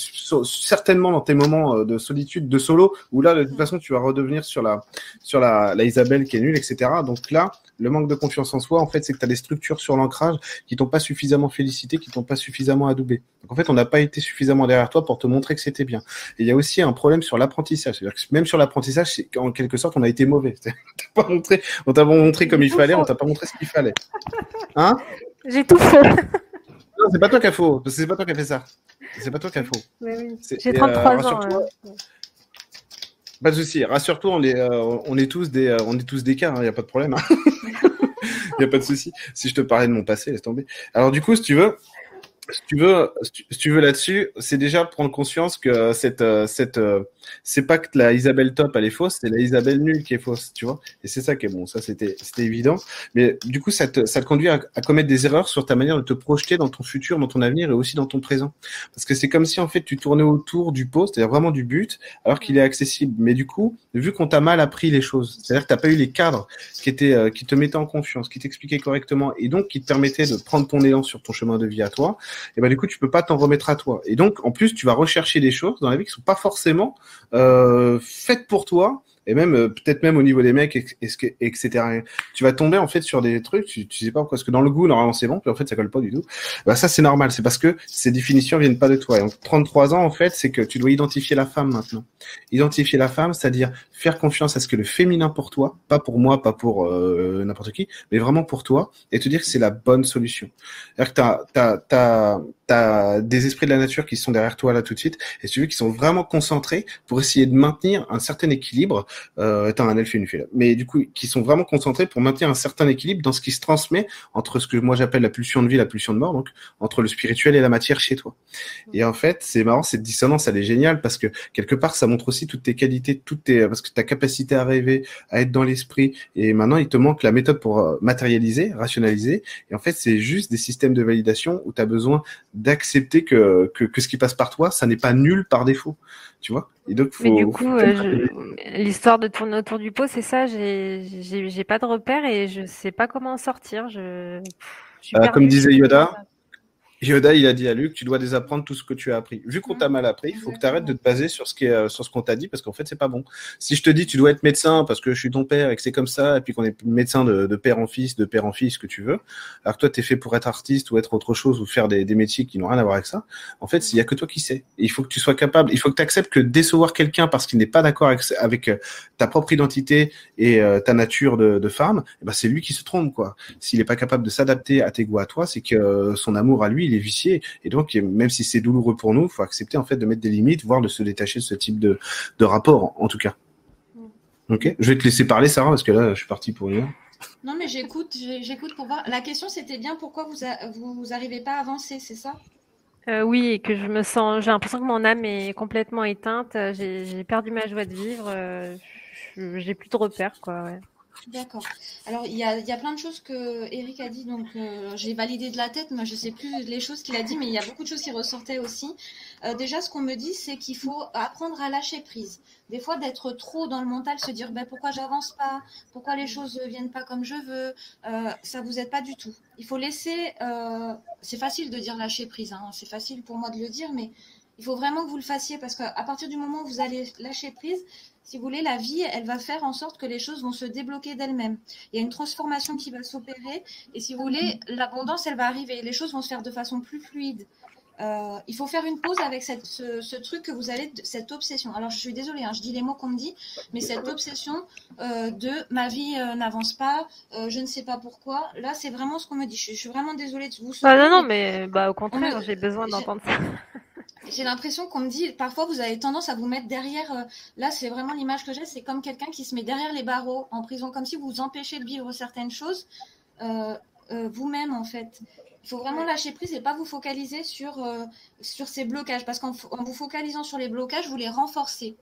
certainement dans tes moments euh, de solitude, de solo, où là, de toute façon, tu vas redevenir sur la, sur la, la Isabelle qui est nulle, etc. Donc là, le manque de confiance en soi, en fait, c'est que tu as des structures sur l'ancrage qui t'ont pas suffisamment félicité, qui t'ont pas suffisamment adoubé. Donc en fait, on n'a pas été suffisamment derrière toi pour te montrer que c'était bien. Et il y a aussi un problème sur l'apprentissage. C'est-à-dire que même sur l'apprentissage, c'est en quelque sorte, on a été mauvais. pas montré, on t'a montré comme il fallait, on t'a pas montré ce qu'il fallait. Hein? J'ai tout fait. Non, c'est pas toi qui a faux. C'est pas toi qui a fait ça. C'est pas toi qui a faux. Oui, J'ai 33 euh, ans. Pas de souci. Rassure-toi, on est, euh, on est tous des, euh, on est tous des cas. Il hein, n'y a pas de problème. Il hein. n'y a pas de souci. Si je te parlais de mon passé, laisse tomber. Alors du coup, si tu veux, si tu veux, si tu veux là-dessus, c'est déjà prendre conscience que cette, cette, c'est pas que la Isabelle top elle est fausse, c'est la Isabelle nulle qui est fausse, tu vois. Et c'est ça qui est bon. Ça c'était, évident. Mais du coup, ça te, ça te conduit à, à, commettre des erreurs sur ta manière de te projeter dans ton futur, dans ton avenir et aussi dans ton présent. Parce que c'est comme si en fait tu tournais autour du pot, c'est-à-dire vraiment du but, alors qu'il est accessible. Mais du coup, vu qu'on t'a mal appris les choses, c'est-à-dire que t'as pas eu les cadres qui étaient, euh, qui te mettaient en confiance, qui t'expliquaient correctement et donc qui te permettaient de prendre ton élan sur ton chemin de vie à toi et ben du coup tu peux pas t'en remettre à toi. Et donc en plus tu vas rechercher des choses dans la vie qui sont pas forcément euh, faites pour toi et même euh, peut-être même au niveau des mecs, etc. Tu vas tomber en fait sur des trucs, tu, tu sais pas pourquoi, parce que dans le goût normalement c'est bon, puis en fait ça colle pas du tout. Bah ça c'est normal, c'est parce que ces définitions viennent pas de toi. Et en 33 ans en fait, c'est que tu dois identifier la femme maintenant. Identifier la femme, c'est-à-dire faire confiance à ce que le féminin pour toi, pas pour moi, pas pour euh, n'importe qui, mais vraiment pour toi, et te dire que c'est la bonne solution. C'est-à-dire que t'as, t'as, t'as, des esprits de la nature qui sont derrière toi là tout de suite, et tu veux qui sont vraiment concentrés pour essayer de maintenir un certain équilibre euh, étant un elfe et une fille. Mais du coup, qui sont vraiment concentrés pour maintenir un certain équilibre dans ce qui se transmet entre ce que moi j'appelle la pulsion de vie, la pulsion de mort, donc entre le spirituel et la matière chez toi. Et en fait, c'est marrant, cette dissonance, elle est géniale parce que quelque part, ça montre aussi toutes tes qualités, toutes tes, parce que ta capacité à rêver, à être dans l'esprit. Et maintenant, il te manque la méthode pour euh, matérialiser, rationaliser. Et en fait, c'est juste des systèmes de validation où tu as besoin d'accepter que, que, que ce qui passe par toi, ça n'est pas nul par défaut tu vois. Et donc, Mais du coup, euh, l'histoire de tourner autour du pot, c'est ça. J'ai pas de repère et je sais pas comment en sortir. Je... Euh, comme disait Yoda, Yoda, il a dit à Luc, tu dois désapprendre tout ce que tu as appris. Vu qu'on t'a mal appris, il faut que tu arrêtes de te baser sur ce qui est, sur ce qu'on t'a dit parce qu'en fait, c'est pas bon. Si je te dis, tu dois être médecin parce que je suis ton père et que c'est comme ça, et puis qu'on est médecin de, de, père en fils, de père en fils, ce que tu veux, alors que toi, t'es fait pour être artiste ou être autre chose ou faire des, des métiers qui n'ont rien à voir avec ça. En fait, il y a que toi qui sais. il faut que tu sois capable, il faut que tu acceptes que décevoir quelqu'un parce qu'il n'est pas d'accord avec, avec, euh, ta propre identité et euh, ta nature de, de femme, eh ben, c'est lui qui se trompe, quoi. S'il n'est pas capable de s'adapter à tes goûts à toi, c'est que euh, son amour à lui, il est vicié. Et donc, même si c'est douloureux pour nous, il faut accepter en fait de mettre des limites, voire de se détacher de ce type de, de rapport, en tout cas. Mm. Ok, je vais te laisser parler, Sarah, parce que là, je suis parti pour une heure. Non, mais j'écoute, j'écoute pour voir. La question, c'était bien pourquoi vous, vous, arrivez pas à avancer, c'est ça? Euh, oui, et que je me sens, j'ai l'impression que mon âme est complètement éteinte. J'ai perdu ma joie de vivre. Euh, j'ai plus de repères, quoi. Ouais. D'accord. Alors, il y a, y a, plein de choses que Eric a dit, donc euh, j'ai validé de la tête. Moi, je sais plus les choses qu'il a dit, mais il y a beaucoup de choses qui ressortaient aussi. Euh, déjà, ce qu'on me dit, c'est qu'il faut apprendre à lâcher prise. Des fois, d'être trop dans le mental, se dire ben, pourquoi j'avance pas, pourquoi les choses ne viennent pas comme je veux, euh, ça vous aide pas du tout. Il faut laisser. C'est facile de dire lâcher prise, hein. c'est facile pour moi de le dire, mais il faut vraiment que vous le fassiez parce qu'à partir du moment où vous allez lâcher prise, si vous voulez, la vie, elle va faire en sorte que les choses vont se débloquer d'elles-mêmes. Il y a une transformation qui va s'opérer et si vous voulez, l'abondance, elle va arriver. Les choses vont se faire de façon plus fluide. Euh, il faut faire une pause avec cette, ce, truc que vous allez, cette obsession. Alors, je suis désolée, hein, je dis les mots qu'on me dit, mais cette obsession euh, de ma vie euh, n'avance pas, je ne sais pas pourquoi. Là, c'est vraiment ce qu'on me dit. Je, suis vraiment désolée de vous. Ah, non, non, mais bah, au contraire, j'ai besoin d'entendre ça. j'ai l'impression qu'on me dit, parfois vous avez tendance à vous mettre derrière, euh, là c'est vraiment l'image que j'ai, c'est comme quelqu'un qui se met derrière les barreaux en prison, comme si vous vous empêchez de vivre certaines choses euh, euh, vous-même en fait. Il faut vraiment lâcher prise et pas vous focaliser sur, sur ces blocages, parce qu'en vous focalisant sur les blocages, vous les renforcez.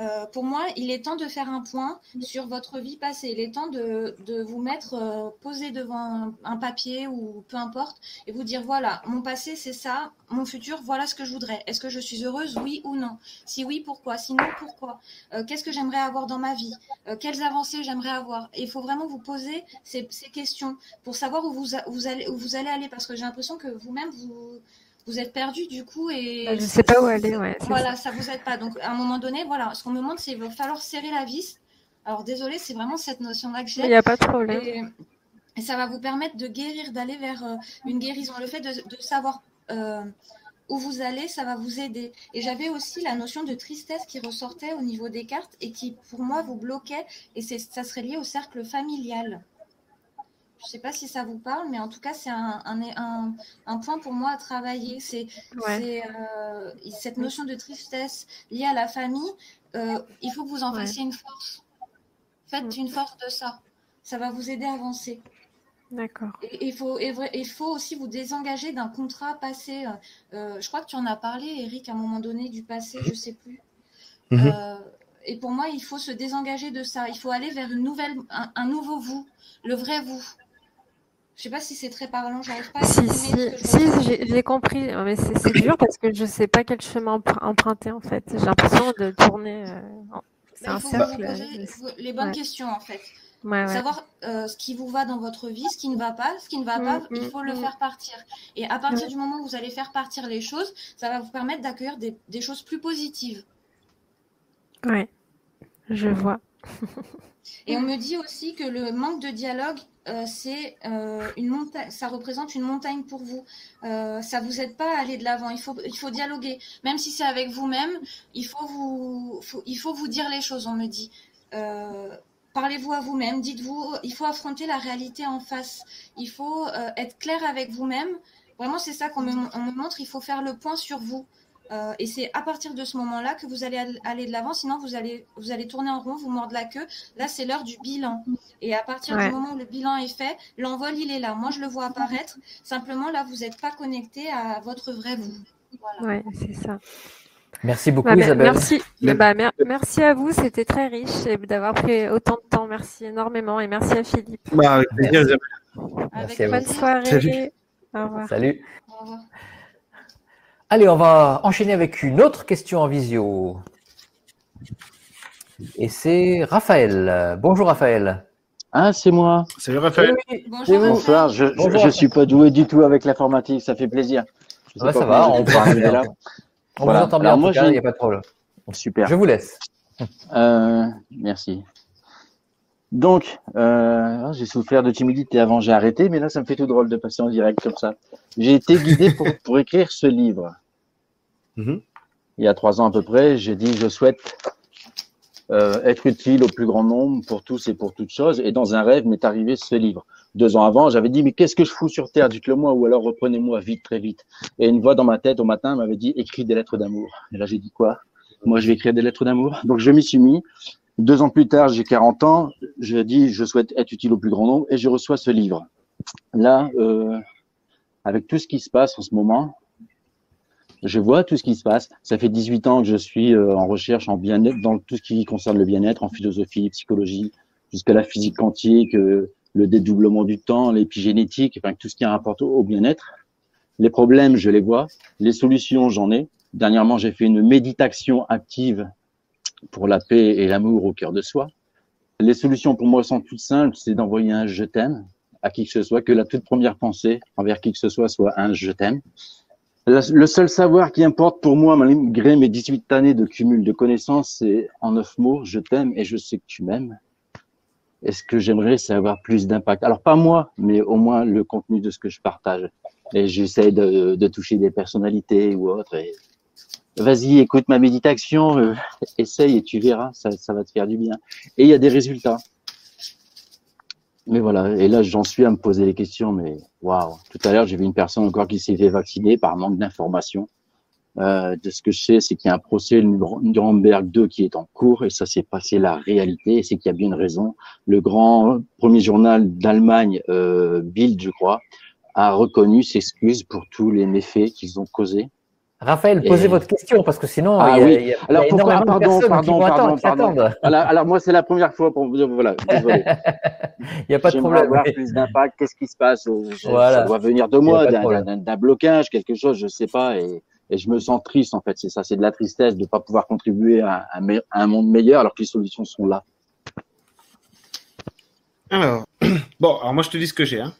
Euh, pour moi, il est temps de faire un point sur votre vie passée. Il est temps de, vous mettre euh, posé devant un, papier ou peu importe et vous dire voilà, mon passé c'est ça, mon futur voilà ce que je voudrais. Est-ce que je suis heureuse, oui ou non? Si oui, pourquoi? Sinon, pourquoi? Euh, Qu'est-ce que j'aimerais avoir dans ma vie? Quelles avancées j'aimerais avoir? Il faut vraiment vous poser ces, questions pour savoir où vous, allez, aller parce que j'ai l'impression que vous-même vous vous êtes perdu du coup et je sais pas où aller ouais, voilà ça. vous aide pas. Donc à un moment donné voilà ce qu'on me montre c'est qu'il va falloir serrer la vis. Alors désolé c'est vraiment cette notion là que j'ai. Il n'y a pas de problème. Et, ça va vous permettre de guérir d'aller vers euh, une guérison. Le fait de, savoir euh, où vous allez ça va vous aider. Et j'avais aussi la notion de tristesse qui ressortait au niveau des cartes et qui pour moi vous bloquait. Et ça serait lié au cercle familial je ne sais pas si ça vous parle, mais en tout cas, c'est un, un, un, point pour moi à travailler. C'est euh, cette notion de tristesse liée à la famille. Euh, il faut que vous en fassiez une force. Faites mm. une force de ça. Ça va vous aider à avancer. D'accord. Il faut, il faut aussi vous désengager d'un contrat passé. Euh, je crois que tu en as parlé, Eric, à un moment donné, du passé, je ne sais plus. Mm-hmm. et pour moi, il faut se désengager de ça. Il faut aller vers une nouvelle, un nouveau vous, le vrai vous. Je sais pas si c'est très parlant, j'arrive pas à Si, si, si j'ai compris, mais c'est dur parce que je sais pas quel chemin emprunter en fait. J'ai l'impression de tourner. Euh, c'est un cercle. les bonnes questions en fait. Savoir euh, ce qui vous va dans votre vie, ce qui ne va pas, ce qui ne va mm, pas, il mm, faut le mm. faire partir. Et à partir du moment où vous allez faire partir les choses, ça va vous permettre d'accueillir des, des, choses plus positives. Ouais, je vois. Et on me dit aussi que le manque de dialogue, euh, c'est euh, une montagne, ça représente une montagne pour vous. Euh, ça vous aide pas à aller de l'avant. Il faut, il faut dialoguer, même si c'est avec vous-même. Il faut vous, il faut vous dire les choses. On me dit. Euh, parlez-vous à vous-même. Dites-vous, il faut affronter la réalité en face. Il faut être clair avec vous-même. Vraiment, c'est ça qu'on me, me montre. Il faut faire le point sur vous. Euh, et c'est à partir de ce moment-là que vous allez aller de l'avant, sinon vous allez, vous allez tourner en rond, vous mordre la queue. Là, c'est l'heure du bilan. Et à partir du moment où le bilan est fait, l'envol, il est là. Moi, je le vois apparaître. Simplement, là, vous n'êtes pas connecté à votre vrai vous. Voilà. Ouais, c'est ça. Merci beaucoup, bah, Isabelle. Merci. Bah, merci à vous. C'était très riche d'avoir pris autant de temps. Merci énormément. Et merci à Philippe. Bah, avec plaisir, Isabelle. Avec bonne soirée. Salut. Au revoir. Salut. Au revoir. Allez, on va enchaîner avec une autre question en visio. Et c'est Raphaël. Bonjour Raphaël. Ah, c'est moi. Salut Raphaël. Bonjour. Bonsoir. Je ne suis pas doué du tout avec l'informatique, ça fait plaisir. Ça va, on, là. on vous entend bien, moi, il n'y a pas de problème. Super. Je vous laisse. Euh, merci. Donc, euh, j'ai souffert de timidité avant, j'ai arrêté, mais là, ça me fait tout drôle de passer en direct comme ça. J'ai été guidé pour, pour écrire ce livre. Mhm. Il y a trois ans à peu près, j'ai dit je souhaite euh, être utile au plus grand nombre pour tous et pour toutes choses. Et dans un rêve m'est arrivé ce livre. Deux ans avant, j'avais dit mais qu'est-ce que je fous sur terre? Dites-le moi ou alors reprenez-moi vite, très vite. Et une voix dans ma tête au matin m'avait dit écris des lettres d'amour. Et là j'ai dit quoi? Moi je vais écrire des lettres d'amour. Donc je m'y suis mis. Deux ans plus tard, j'ai 40 ans. Je dis je souhaite être utile au plus grand nombre et je reçois ce livre. Là, euh, avec tout ce qui se passe en ce moment, je vois tout ce qui se passe. Ça fait 18 ans que je suis euh, en recherche en bien-être, dans tout ce qui concerne le bien-être, en philosophie, psychologie, jusqu'à la physique quantique, euh, le dédoublement du temps, l'épigénétique, enfin tout ce qui a rapport au bien-être. Les problèmes, je les vois. Les solutions, j'en ai. Dernièrement, j'ai fait une méditation active pour la paix et l'amour au cœur de soi. Les solutions pour moi sont toutes simples, c'est d'envoyer un je t'aime à qui que ce soit, que la toute première pensée envers qui que ce soit soit un je t'aime. Le seul savoir qui importe pour moi, malgré mes 18 années de cumul de connaissances, c'est en neuf mots, je t'aime et je sais que tu m'aimes. Et ce que j'aimerais, c'est avoir plus d'impact? Alors pas moi, mais au moins le contenu de ce que je partage. Et j'essaie de, toucher des personnalités ou autres. Vas-y, écoute ma méditation, euh, essaye et tu verras, ça va te faire du bien. Et il y a des résultats. Mais voilà, et là j'en suis à me poser les questions, mais waouh. Tout à l'heure, j'ai vu une personne encore qui s'est fait vacciner par manque d'informations. Euh, de ce que je sais, c'est qu'il y a un procès Nuremberg 2 qui est en cours et ça s'est passé la réalité et c'est qu'il y a bien une raison. Le grand premier journal d'Allemagne, euh, Bild, je crois, a reconnu ses excuses pour tous les méfaits qu'ils ont causés Raphaël, posez votre question parce que sinon, ah, il y a, oui. y a, alors, pourquoi, pardon, pardon, pardon, alors moi, c'est la première fois pour vous dire, voilà, désolé. il n'y a pas de problème. avoir plus d'impact. Qu'est-ce qui se passe voilà. Ça doit venir de moi, d'un blocage, quelque chose, je ne sais pas. Et, et, je me sens triste, en fait. C'est ça, c'est de la tristesse de ne pas pouvoir contribuer à, à, un monde meilleur alors que les solutions sont là. Alors, bon, alors moi je te dis ce que j'ai. Hein.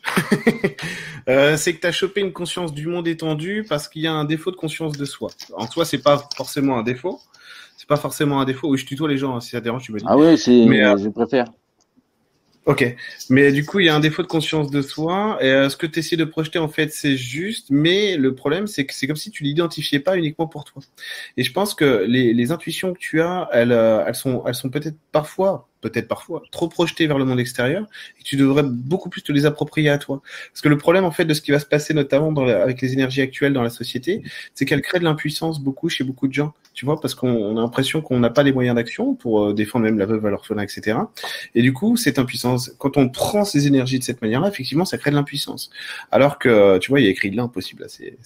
euh, c'est que tu as chopé une conscience du monde étendu parce qu'il y a un défaut de conscience de soi. En soi, c'est pas forcément un défaut. C'est pas forcément un défaut. Oui, je tutoie les gens, hein, si ça dérange, tu me dis. Ah oui, c'est, mais euh, je préfère. Ok, mais du coup, il y a un défaut de conscience de soi. Et euh, ce que tu essaies de projeter, en fait, c'est juste. Mais le problème, c'est que c'est comme si tu l'identifiais pas uniquement pour toi. Et je pense que les, les intuitions que tu as, elles, elles sont, elles sont peut-être parfois peut-être parfois trop projeté vers le monde extérieur et tu devrais beaucoup plus te les approprier à toi. Parce que le problème en fait de ce qui va se passer notamment avec les énergies actuelles dans la société, c'est qu'elle crée de l'impuissance beaucoup chez beaucoup de gens. Tu vois, parce qu'on a l'impression qu'on n'a pas les moyens d'action pour euh, défendre même la veuve à l'orphelin, etc. Et du coup, cette impuissance, quand on prend ces énergies de cette manière-là, effectivement, ça crée de l'impuissance. Alors que, tu vois, il y a écrit de l'impossible. C'est,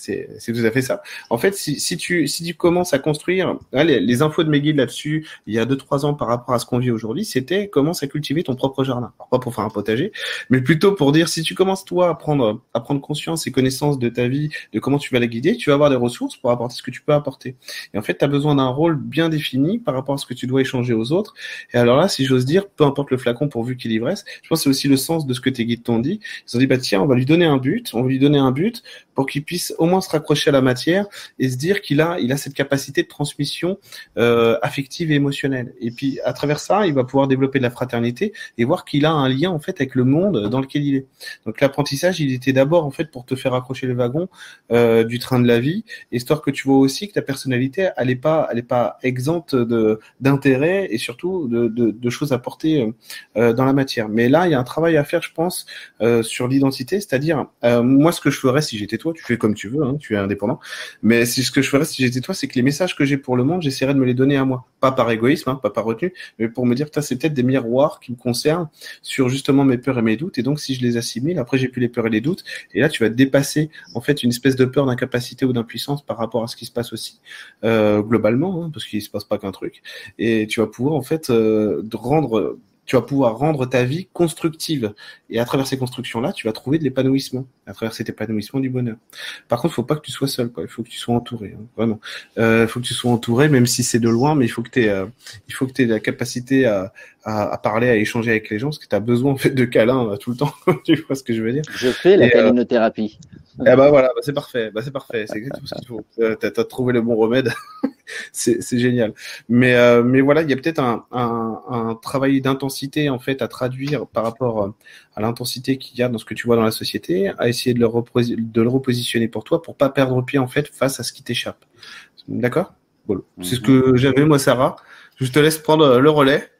tout à fait ça. En fait, si, tu, si tu commences à construire, les, les infos de McGill là-dessus, il y a deux trois ans par rapport à ce qu'on vit aujourd'hui, c'est commence à cultiver ton propre jardin. pas pour faire un potager, mais plutôt pour dire si tu commences toi à prendre conscience et connaissance de ta vie, de comment tu vas la guider, tu vas avoir des ressources pour apporter ce que tu peux apporter. Et en fait, tu as besoin d'un rôle bien défini par rapport à ce que tu dois échanger aux autres. Et alors là, si j'ose dire, peu importe le flacon pourvu qu'il ivresse, je pense que c'est aussi le sens de ce que tes guides t'ont dit. Ils ont dit bah tiens, on va lui donner un but, on va lui donner un but pour qu'il puisse au moins se raccrocher à la matière et se dire qu'il a il a cette capacité de transmission euh, affective et émotionnelle. Et puis à travers ça, il va pouvoir de la fraternité et voir qu'il a un lien en fait avec le monde dans lequel il est. Donc l'apprentissage, il était d'abord en fait pour te faire accrocher les wagons euh, du train de la vie, histoire que tu vois aussi que ta personnalité, elle est pas, elle pas exempte de d'intérêt et surtout de, de, choses à porter euh, dans la matière. Mais là, il y a un travail à faire, je pense, euh, sur l'identité, c'est-à-dire euh, moi, ce que je ferais si j'étais toi, tu fais comme tu veux, hein, tu es indépendant. Mais si ce que je ferais si j'étais toi, c'est que les messages que j'ai pour le monde, j'essaierais de me les donner à moi, pas par égoïsme, hein, pas par retenue, mais pour me dire, c'est peut-être des miroirs qui me concernent sur justement mes peurs et mes doutes. Et donc, si je les assimile, après, j'ai plus les peurs et les doutes. Et là, tu vas dépasser, en fait, une espèce de peur d'incapacité ou d'impuissance par rapport à ce qui se passe aussi, euh, globalement, hein, parce qu'il se passe pas qu'un truc. Et tu vas pouvoir, en fait, euh, rendre tu vas pouvoir rendre ta vie constructive. Et à travers ces constructions-là, tu vas trouver de l'épanouissement, à travers cet épanouissement du bonheur. Par contre, il faut pas que tu sois seul, quoi. Il faut que tu sois entouré, hein, vraiment. Euh, il faut que tu sois entouré, même si c'est de loin, mais il faut que tu aies, euh, il faut que tu aies la capacité à, à, à, parler, à échanger avec les gens, parce que tu as besoin en fait de câlins euh, tout le temps. tu vois ce que je veux dire Je fais la câlinothérapie. Eh ben voilà, bah c'est parfait, bah c'est parfait, c'est exactement ce qu'il faut. Euh, t'as as trouvé le bon remède, c'est génial. Mais euh, mais voilà, il y a peut-être un, un, un, travail d'intensité en fait à traduire par rapport euh, à l'intensité qu'il y a dans ce que tu vois dans la société, à essayer de le, de le repositionner pour toi, pour pas perdre pied en fait face à ce qui t'échappe. D'accord? Voilà. C'est ce que mhm. j'avais moi, Sarah. Je te laisse prendre le relais.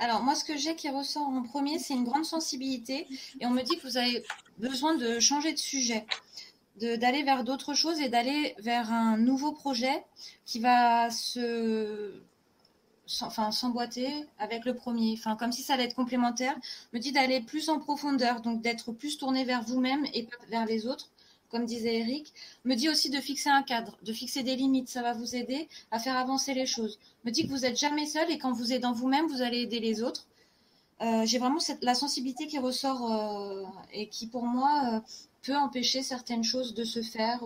Alors, moi, ce que j'ai qui ressort en premier, c'est une grande sensibilité. Et on me dit que vous avez besoin de changer de sujet, d'aller vers d'autres choses et d'aller vers un nouveau projet qui va se enfin s'emboîter avec le premier, enfin comme si ça allait être complémentaire, me dit d'aller plus en profondeur, donc d'être plus tourné vers vous-même et pas vers les autres, comme disait Eric, me dit aussi de fixer un cadre, de fixer des limites. Ça va vous aider à faire avancer les choses. Me dit que vous n'êtes jamais seul et quand vous dans vous-même, vous allez aider les autres. Euh, j'ai vraiment la sensibilité qui ressort euh, et qui, pour moi, euh, peut empêcher certaines choses de se faire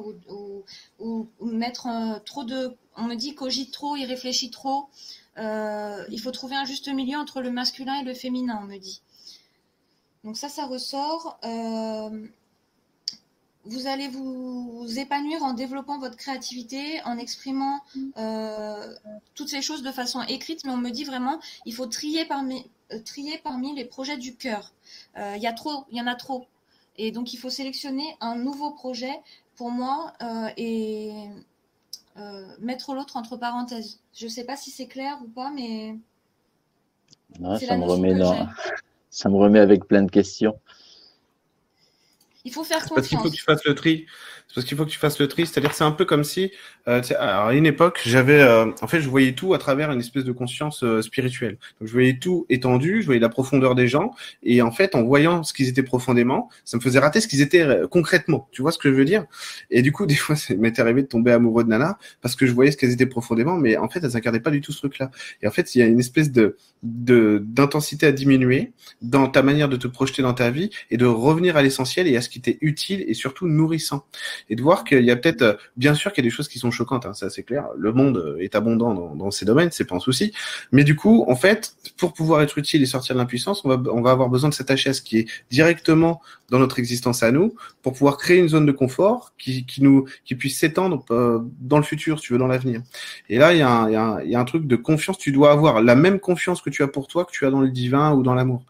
ou, mettre trop de. On me dit cogite trop, il réfléchit trop. il faut trouver un juste milieu entre le masculin et le féminin, on me dit. Donc ça, ça ressort vous allez vous épanouir en développant votre créativité, en exprimant euh, toutes ces choses de façon écrite, mais on me dit vraiment, il faut trier parmi, euh, trier parmi les projets du cœur. Euh, il y a trop, il y en a trop. Et donc, il faut sélectionner un nouveau projet pour moi et mettre l'autre entre parenthèses. Je ne sais pas si c'est clair ou pas, mais... ça, me remet ça me remet avec plein de questions. Il faut faire confiance. Parce qu'il faut que tu fasses le tri. C'est parce qu'il faut que tu fasses le tri. C'est-à-dire, c'est un peu comme si, euh, alors, à une époque, j'avais, euh, en fait, je voyais tout à travers une espèce de conscience euh, spirituelle. Donc, je voyais tout étendu, je voyais la profondeur des gens, et en fait, en voyant ce qu'ils étaient profondément, ça me faisait rater ce qu'ils étaient euh, concrètement. Tu vois ce que je veux dire? Et du coup, des fois, ça m'était arrivé de tomber amoureux de Nana parce que je voyais ce qu'elles étaient profondément, mais en fait, elles incarnaient pas du tout ce truc-là. Et en fait, il y a une espèce de d'intensité à diminuer dans ta manière de te projeter dans ta vie et de revenir à l'essentiel et à ce qui t'est utile et surtout nourrissant et de voir qu'il y a peut-être, euh, bien sûr qu'il y a des choses qui sont choquantes, hein, ça c'est clair. Le monde euh, est abondant dans, dans ces domaines, c'est pas un souci. Mais du coup, en fait, pour pouvoir être utile et sortir de l'impuissance, on va, on va avoir besoin de s'attacher à ce qui est directement dans notre existence à nous, pour pouvoir créer une zone de confort qui, nous, qui puisse s'étendre euh, dans le futur, tu veux, dans l'avenir. Et là, il y, il y a un truc de confiance. Tu dois avoir la même confiance que tu as pour toi que tu as dans le divin ou dans l'amour.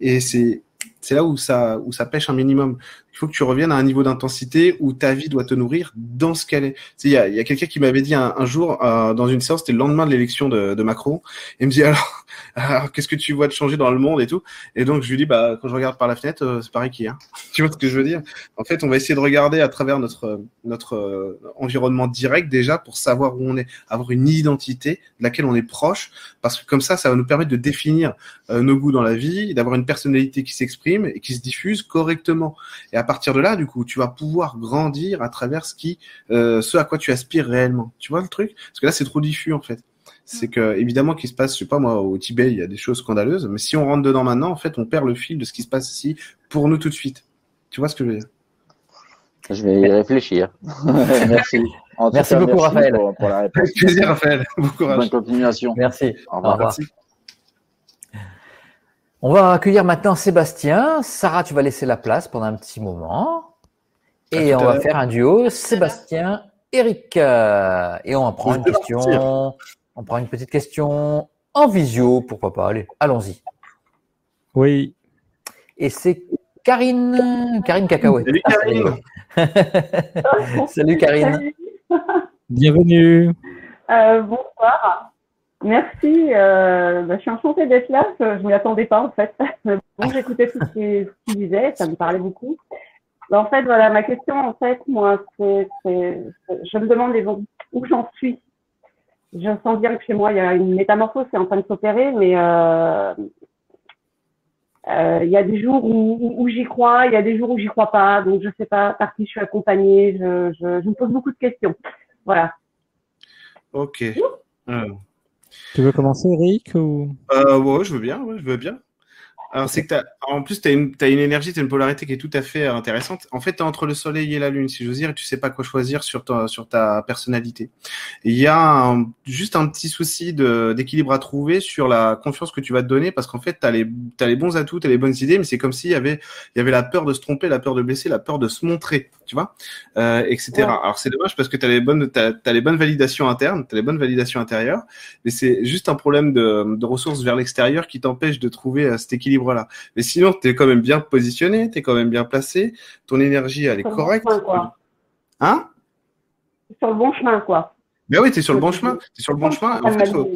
Et c'est c'est là où ça, pêche un minimum. Il faut que tu reviennes à un niveau d'intensité où ta vie doit te nourrir dans ce qu'elle est. Il y a, quelqu'un qui m'avait dit un, jour euh, dans une séance, c'était le lendemain de l'élection de, Macron, et il me dit alors, qu'est-ce que tu vois de changer dans le monde et tout? Et donc je lui dis bah quand je regarde par la fenêtre, euh, c'est pareil qu'hier. tu vois ce que je veux dire? En fait, on va essayer de regarder à travers notre euh, environnement direct déjà pour savoir où on est, avoir une identité de laquelle on est proche, parce que comme ça, ça va nous permettre de définir nos goûts dans la vie, d'avoir une personnalité qui s'exprime et qui se diffuse correctement. Et à partir de là, du coup, tu vas pouvoir grandir à travers ce qui, euh, ce à quoi tu aspires réellement. Tu vois le truc? Parce que là, c'est trop diffus en fait. C'est que évidemment qu'il se passe, je sais pas moi, au Tibet, il y a des choses scandaleuses, mais si on rentre dedans maintenant, en fait, on perd le fil de ce qui se passe ici pour nous tout de suite. Tu vois ce que je veux dire? Je vais y réfléchir. merci. En merci cas, beaucoup, merci Raphaël. Pour, pour la réponse. Avec plaisir, Raphaël. Bon courage. Bonne continuation. Merci. Au revoir. Au revoir. Merci. On va accueillir maintenant Sébastien. Sarah, tu vas laisser la place pendant un petit moment. Et on va faire un duo Sébastien-Eric. Et on prend une question. On prend une petite question en visio, pourquoi pas. Allez, allons-y. Oui. Et c'est Karine, Karine Cacahuète. Salut Karine. Salut Karine. Bienvenue. Euh, bonsoir. Merci. Euh, bah, je suis enchantée d'être là. Je ne m'y attendais pas en fait. bon, j'écoutais tout ce qu'il qu disait, ça me parlait beaucoup. En fait, voilà, ma question, en fait, moi, c'est, je me demande où j'en suis. Je sens bien que chez moi, il y a une métamorphose qui est en train de s'opérer, mais euh, euh, il y a des jours où, où j'y crois, il y a des jours où j'y crois pas, donc je sais pas par qui je suis accompagnée. Je, je, je me pose beaucoup de questions. Voilà. Ok. Euh. Tu veux commencer, Eric ou... euh, Ouais, je veux bien. Ouais, je veux bien. Alors, c'est que as, en plus, tu as, une, as une énergie, tu as une polarité qui est tout à fait intéressante. En fait, tu es entre le soleil et la lune, si j'ose dire, et tu sais pas quoi choisir sur ta, sur ta personnalité. Il y a un, juste un petit souci d'équilibre à trouver sur la confiance que tu vas te donner, parce qu'en fait, tu as, as, les bons atouts, tu as les bonnes idées, mais c'est comme s'il y avait, il y avait la peur de se tromper, la peur de blesser, la peur de se montrer, tu vois, euh, etc. Ouais. Alors, c'est dommage parce que tu as les bonnes, t'as, as les bonnes validations internes, tu as les bonnes validations intérieures, mais c'est juste un problème de, de ressources vers l'extérieur qui t'empêche de trouver euh, cet équilibre là. Mais sinon, tu es quand même bien positionné, tu es quand même bien placé, ton énergie, elle est sur correcte. Bon chemin, quoi. Hein? Sur le bon chemin, quoi. Ben oui, tu es sur le bon chemin. Tu es sur le bon chemin. En fait, faut...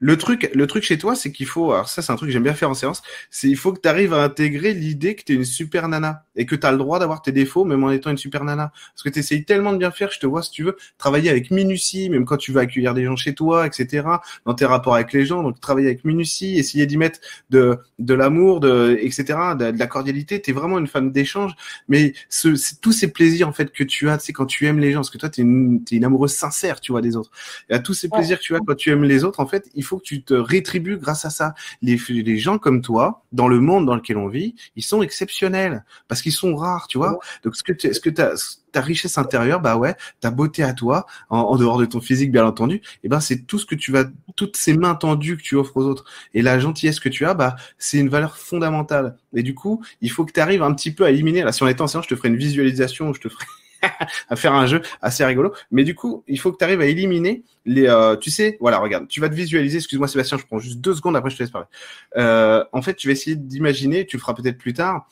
le, truc, le truc chez toi, c'est qu'il faut. Alors, ça, c'est un truc que j'aime bien faire en séance. C'est il faut que tu arrives à intégrer l'idée que tu es une super nana et que tu as le droit d'avoir tes défauts, même en étant une super nana. Parce que tu essayes tellement de bien faire, je te vois, si tu veux, travailler avec minutie, même quand tu vas accueillir des gens chez toi, etc., dans tes rapports avec les gens. Donc, travailler avec minutie, essayer d'y mettre de, de l'amour, de, etc., de, de la cordialité. Tu es vraiment une femme d'échange. Mais ce, tous ces plaisirs, en fait, que tu as, c'est quand tu aimes les gens. Parce que toi, tu es une, es une amoureuse sincère, tu vois, des autres. Et à tous ces plaisirs que tu as quand tu aimes les autres, en fait, il faut que tu te rétribues grâce à ça. Les, les gens comme toi, dans le monde dans lequel on vit, ils sont exceptionnels. Parce qu'ils sont rares, tu vois. Donc, ce que tu, ce que ta richesse intérieure, bah ouais, ta beauté à toi, en, en dehors de ton physique, bien entendu, et eh ben, c'est tout ce que tu vas, toutes ces mains tendues que tu offres aux autres. Et la gentillesse que tu as, bah, c'est une valeur fondamentale. Et du coup, il faut que tu arrives un petit peu à éliminer, là, si on était en séance, je te ferai une visualisation, je te ferai à faire un jeu assez rigolo. Mais du coup, il faut que tu arrives à éliminer les. Euh, tu sais, voilà, regarde, tu vas te visualiser. Excuse-moi, Sébastien, je prends juste deux secondes après, je te laisse parler. Euh, en fait, tu vas essayer d'imaginer, tu le feras peut-être plus tard,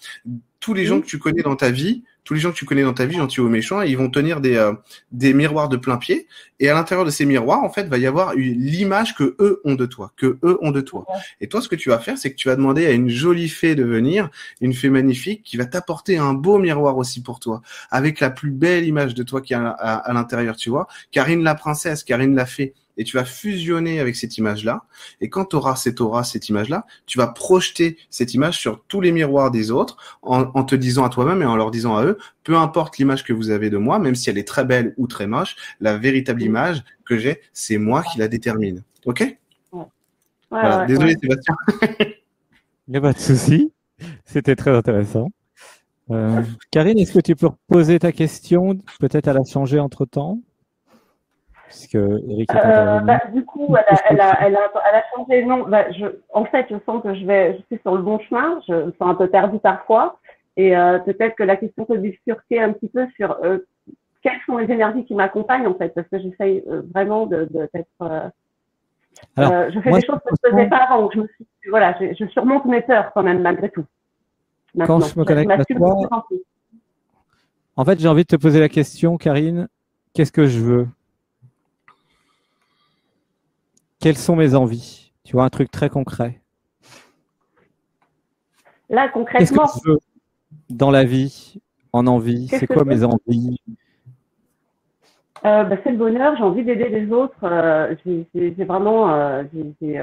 tous les gens que tu connais dans ta vie, tous les gens que tu connais dans ta vie, gentils ou méchants, ils vont tenir des, euh, des miroirs de plein pied. Et à l'intérieur de ces miroirs, en fait, va y avoir l'image que eux ont de toi, que eux ont de toi. Et toi, ce que tu vas faire, c'est que tu vas demander à une jolie fée de venir, une fée magnifique, qui va t'apporter un beau miroir aussi pour toi, avec la plus belle image de toi qui est à, à l'intérieur, tu vois. Karine la princesse, Karine la fée et tu vas fusionner avec cette image-là. Et quand tu auras cette aura, cette image-là, tu vas projeter cette image sur tous les miroirs des autres en, te disant à toi-même et en leur disant à eux, peu importe l'image que vous avez de moi, même si elle est très belle ou très moche, la véritable image que j'ai, c'est moi qui la détermine. OK? Désolé Sébastien. Il n'y a pas de souci. C'était très intéressant. Euh, Karine, est-ce que tu peux reposer ta question Peut-être elle a changé entre Eric euh, bah, du coup, elle a, elle, a, elle, a, elle a, changé de nom. Bah, je, en fait, je sens que je vais, je suis sur le bon chemin. Je me sens un peu perdue parfois. Et euh, peut-être que la question peut bifurquer un petit peu sur euh, quelles sont les énergies qui m'accompagnent, en fait, parce que j'essaye vraiment de, de d'être. Euh, euh, je fais des choses que je ne faisais pas avant. Je, me suis, voilà, je, je, surmonte mes peurs quand même, malgré tout. Maintenant, quand je me connecte à toi, en fait, j'ai envie de te poser la question, Karine. Qu'est-ce que je veux? Quelles sont mes envies? Tu vois, un truc très concret. Là, concrètement. Qu'est-ce que je veux dans la vie, en envie? C'est quoi mes envies? Euh, bah, C'est le bonheur, j'ai envie d'aider les autres. Euh, j'ai vraiment. Euh, j'ai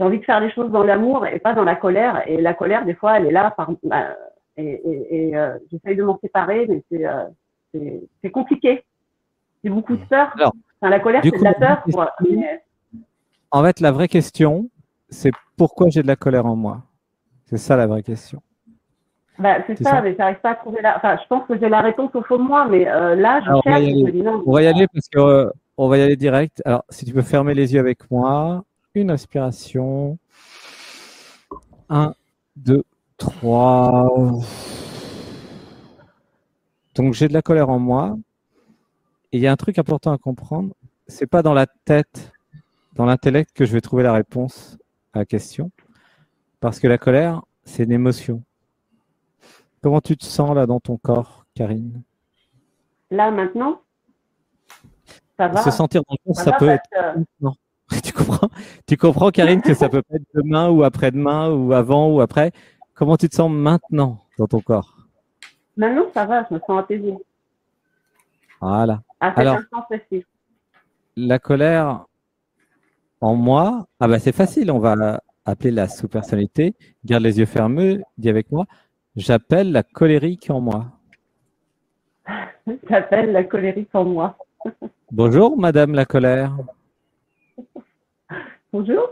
envie de faire les choses dans l'amour et pas dans la colère. Et la colère, des fois, elle est là par. Bah, et, j'essaye de m'en séparer, mais c'est compliqué. J'ai beaucoup de peur la colère, c'est de la peur. En fait, la vraie question, c'est pourquoi j'ai de la colère en moi? C'est ça la vraie question. Bah, c'est ça, mais j'arrive pas à trouver la. Enfin, je pense que j'ai la réponse au fond de moi, mais euh, là, je cherche. On va y aller parce que euh, on va y aller direct. Alors, si tu peux fermer les yeux avec moi, une inspiration. Un, deux, trois. Donc, j'ai de la colère en moi. Et il y a un truc important à comprendre, c'est pas dans la tête, dans l'intellect que je vais trouver la réponse à la question, parce que la colère, c'est une émotion. Comment tu te sens là dans ton corps, Karine? Là maintenant, ça va. Se sentir dans le corps, ça, peut être. Non. tu comprends? Tu comprends, Karine, que ça peut être demain ou après-demain ou avant ou après? Comment tu te sens maintenant dans ton corps? Maintenant, ça va. Je me sens apaisée. Voilà. Alors, la colère en moi, ah bah c'est facile, on va appeler la sous-personnalité. Garde les yeux fermés, dis avec moi. J'appelle la colérique en moi. J'appelle la colérique en moi. Bonjour, Madame la colère. Bonjour.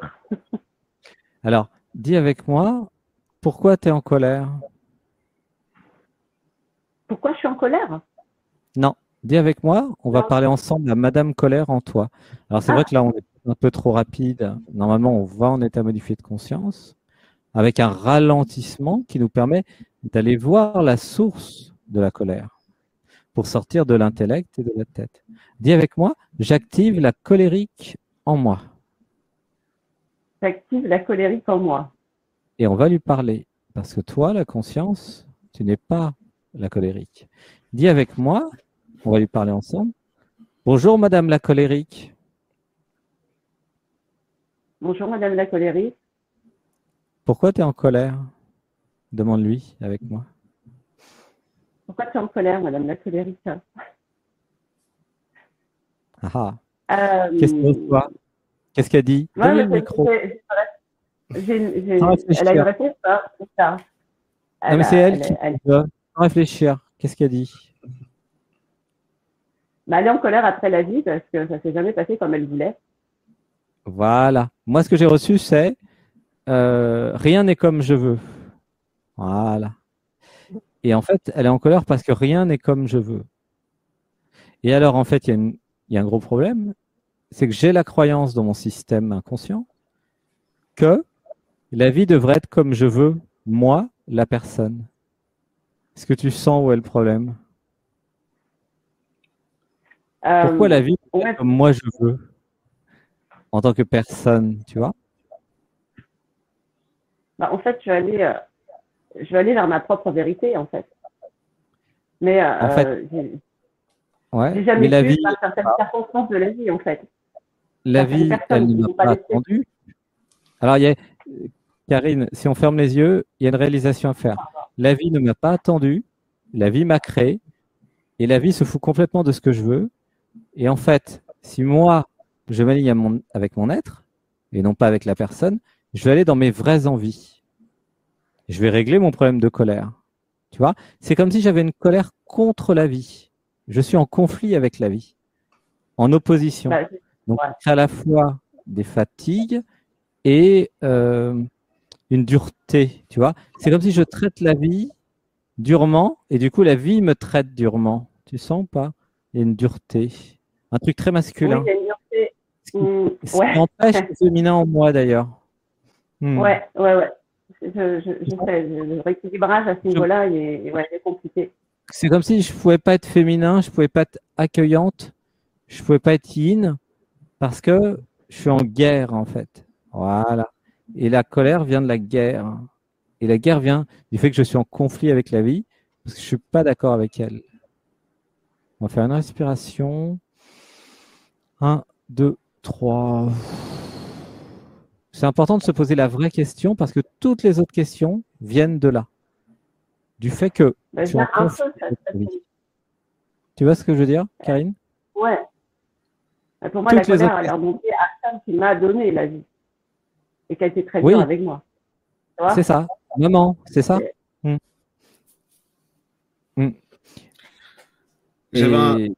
Alors, dis avec moi, pourquoi tu es en colère? Pourquoi je suis en colère? Non, Dis avec moi, on va parler ensemble à Madame Colère en toi. Alors c'est vrai que là on est un peu trop rapide. Normalement on va en état modifié de conscience avec un ralentissement qui nous permet d'aller voir la source de la colère pour sortir de l'intellect et de la tête. Dis avec moi, j'active la colérique en moi. J'active la colérique en moi. Et on va lui parler parce que toi, la conscience, tu n'es pas la colérique. Dis avec moi, on va lui parler ensemble. Bonjour, Madame la colérique. Bonjour, Madame la colérique. Pourquoi tu es en colère? Demande-lui avec moi. Pourquoi tu es en colère, Madame la colérique? Ah, ah. Euh, Qu'est-ce qu'elle dit ouais, le micro. elle a une réponse, hein, c'est ça. non, mais c'est elle, qui va réfléchir. Qu'est-ce qu'elle dit? Bah, elle est en colère après la vie parce que ça s'est jamais passé comme elle voulait. Voilà. Moi, ce que j'ai reçu, c'est euh, rien n'est comme je veux. Voilà. Et en fait, elle est en colère parce que rien n'est comme je veux. Et alors, en fait, il y, a un gros problème, c'est que j'ai la croyance dans mon système inconscient que la vie devrait être comme je veux, moi, la personne. Est-ce que tu sens où est le problème? Pourquoi euh, la vie comme moi je veux en tant que personne, tu vois? Bah, En fait, je suis allée, euh, je vais aller vers ma propre vérité, en fait. Mais euh, En fait, j'ai Ouais, jamais mais la vie, par certaines circonstances de la vie, en fait. la vie, elle ne m'a pas attendu. Alors, il y a, Karine, si on ferme les yeux, il y a une réalisation à faire. La vie ne m'a pas attendu, la vie m'a créé, et la vie se fout complètement de ce que je veux. Et en fait, si moi, je m'aligne mon- avec mon être, et non pas avec la personne, je vais aller dans mes vraies envies. Je vais régler mon problème de colère. Tu vois, c'est comme si j'avais une colère contre la vie. Je suis en conflit avec la vie, en opposition. Bah, Donc, à la fois des fatigues et euh, une dureté, tu vois? C'est comme si je traite la vie durement et du coup, la vie me traite durement. Tu sens ou pas? Il y a une dureté. Un truc très oui, masculin. il a une dureté. Ce qui, ce qui ouais. empêche le féminin en moi, d'ailleurs. Hmm. Ouais, ouais, ouais. Je, je, je sais, le rééquilibrage à ce niveau-là, il est, ouais, il est compliqué. C'est comme si je pouvais pas être féminin, je pouvais pas être accueillante, je pouvais pas être yin parce que je suis en guerre en fait. Voilà. Et la colère vient de la guerre. Et la guerre vient du fait que je suis en conflit avec la vie parce que je suis pas d'accord avec elle. On va faire une respiration. Un, deux, trois. C'est important de se poser la vraie question parce que toutes les autres questions viennent de là. Du fait que Bah, un peu, ça, ça Tu vois ce que je veux dire, Karine? Ouais. Bah, Pour moi, Toutes la les colère, autres elle est remontée à celle qui m'a donné la vie. Et qui a été très Oui. dure avec moi. C'est ça. Maman, c'est ça Et- Mm. Mm. J'avais un- Et-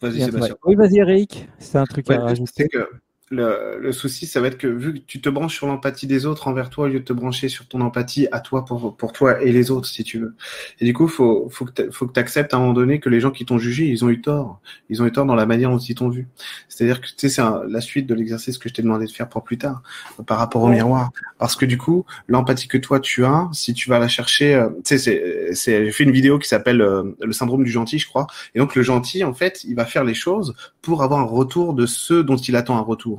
Vas-y, Sébastien. Oui, vas-y, Eric. C'est un truc Ouais, à rajouter. que le, le souci, ça va être que vu que tu te branches sur l'empathie des autres envers toi, au lieu de te brancher sur ton empathie à toi pour, pour toi et les autres, si tu veux. Et du coup, faut, faut que tu acceptes à un moment donné que les gens qui t'ont jugé, ils ont eu tort. Ils ont eu tort dans la manière dont ils t'ont vu. C'est-à-dire que, tu sais, c'est la suite de l'exercice que je t'ai demandé de faire pour plus tard, euh, par rapport au miroir. Parce que du coup, l'empathie que toi tu as, si tu vas la chercher, euh, tu sais, c'est, c'est, j'ai fait une vidéo qui s'appelle euh, le syndrome du gentil, je crois. Et donc, le gentil, en fait, il va faire les choses pour avoir un retour de ceux dont il attend un retour.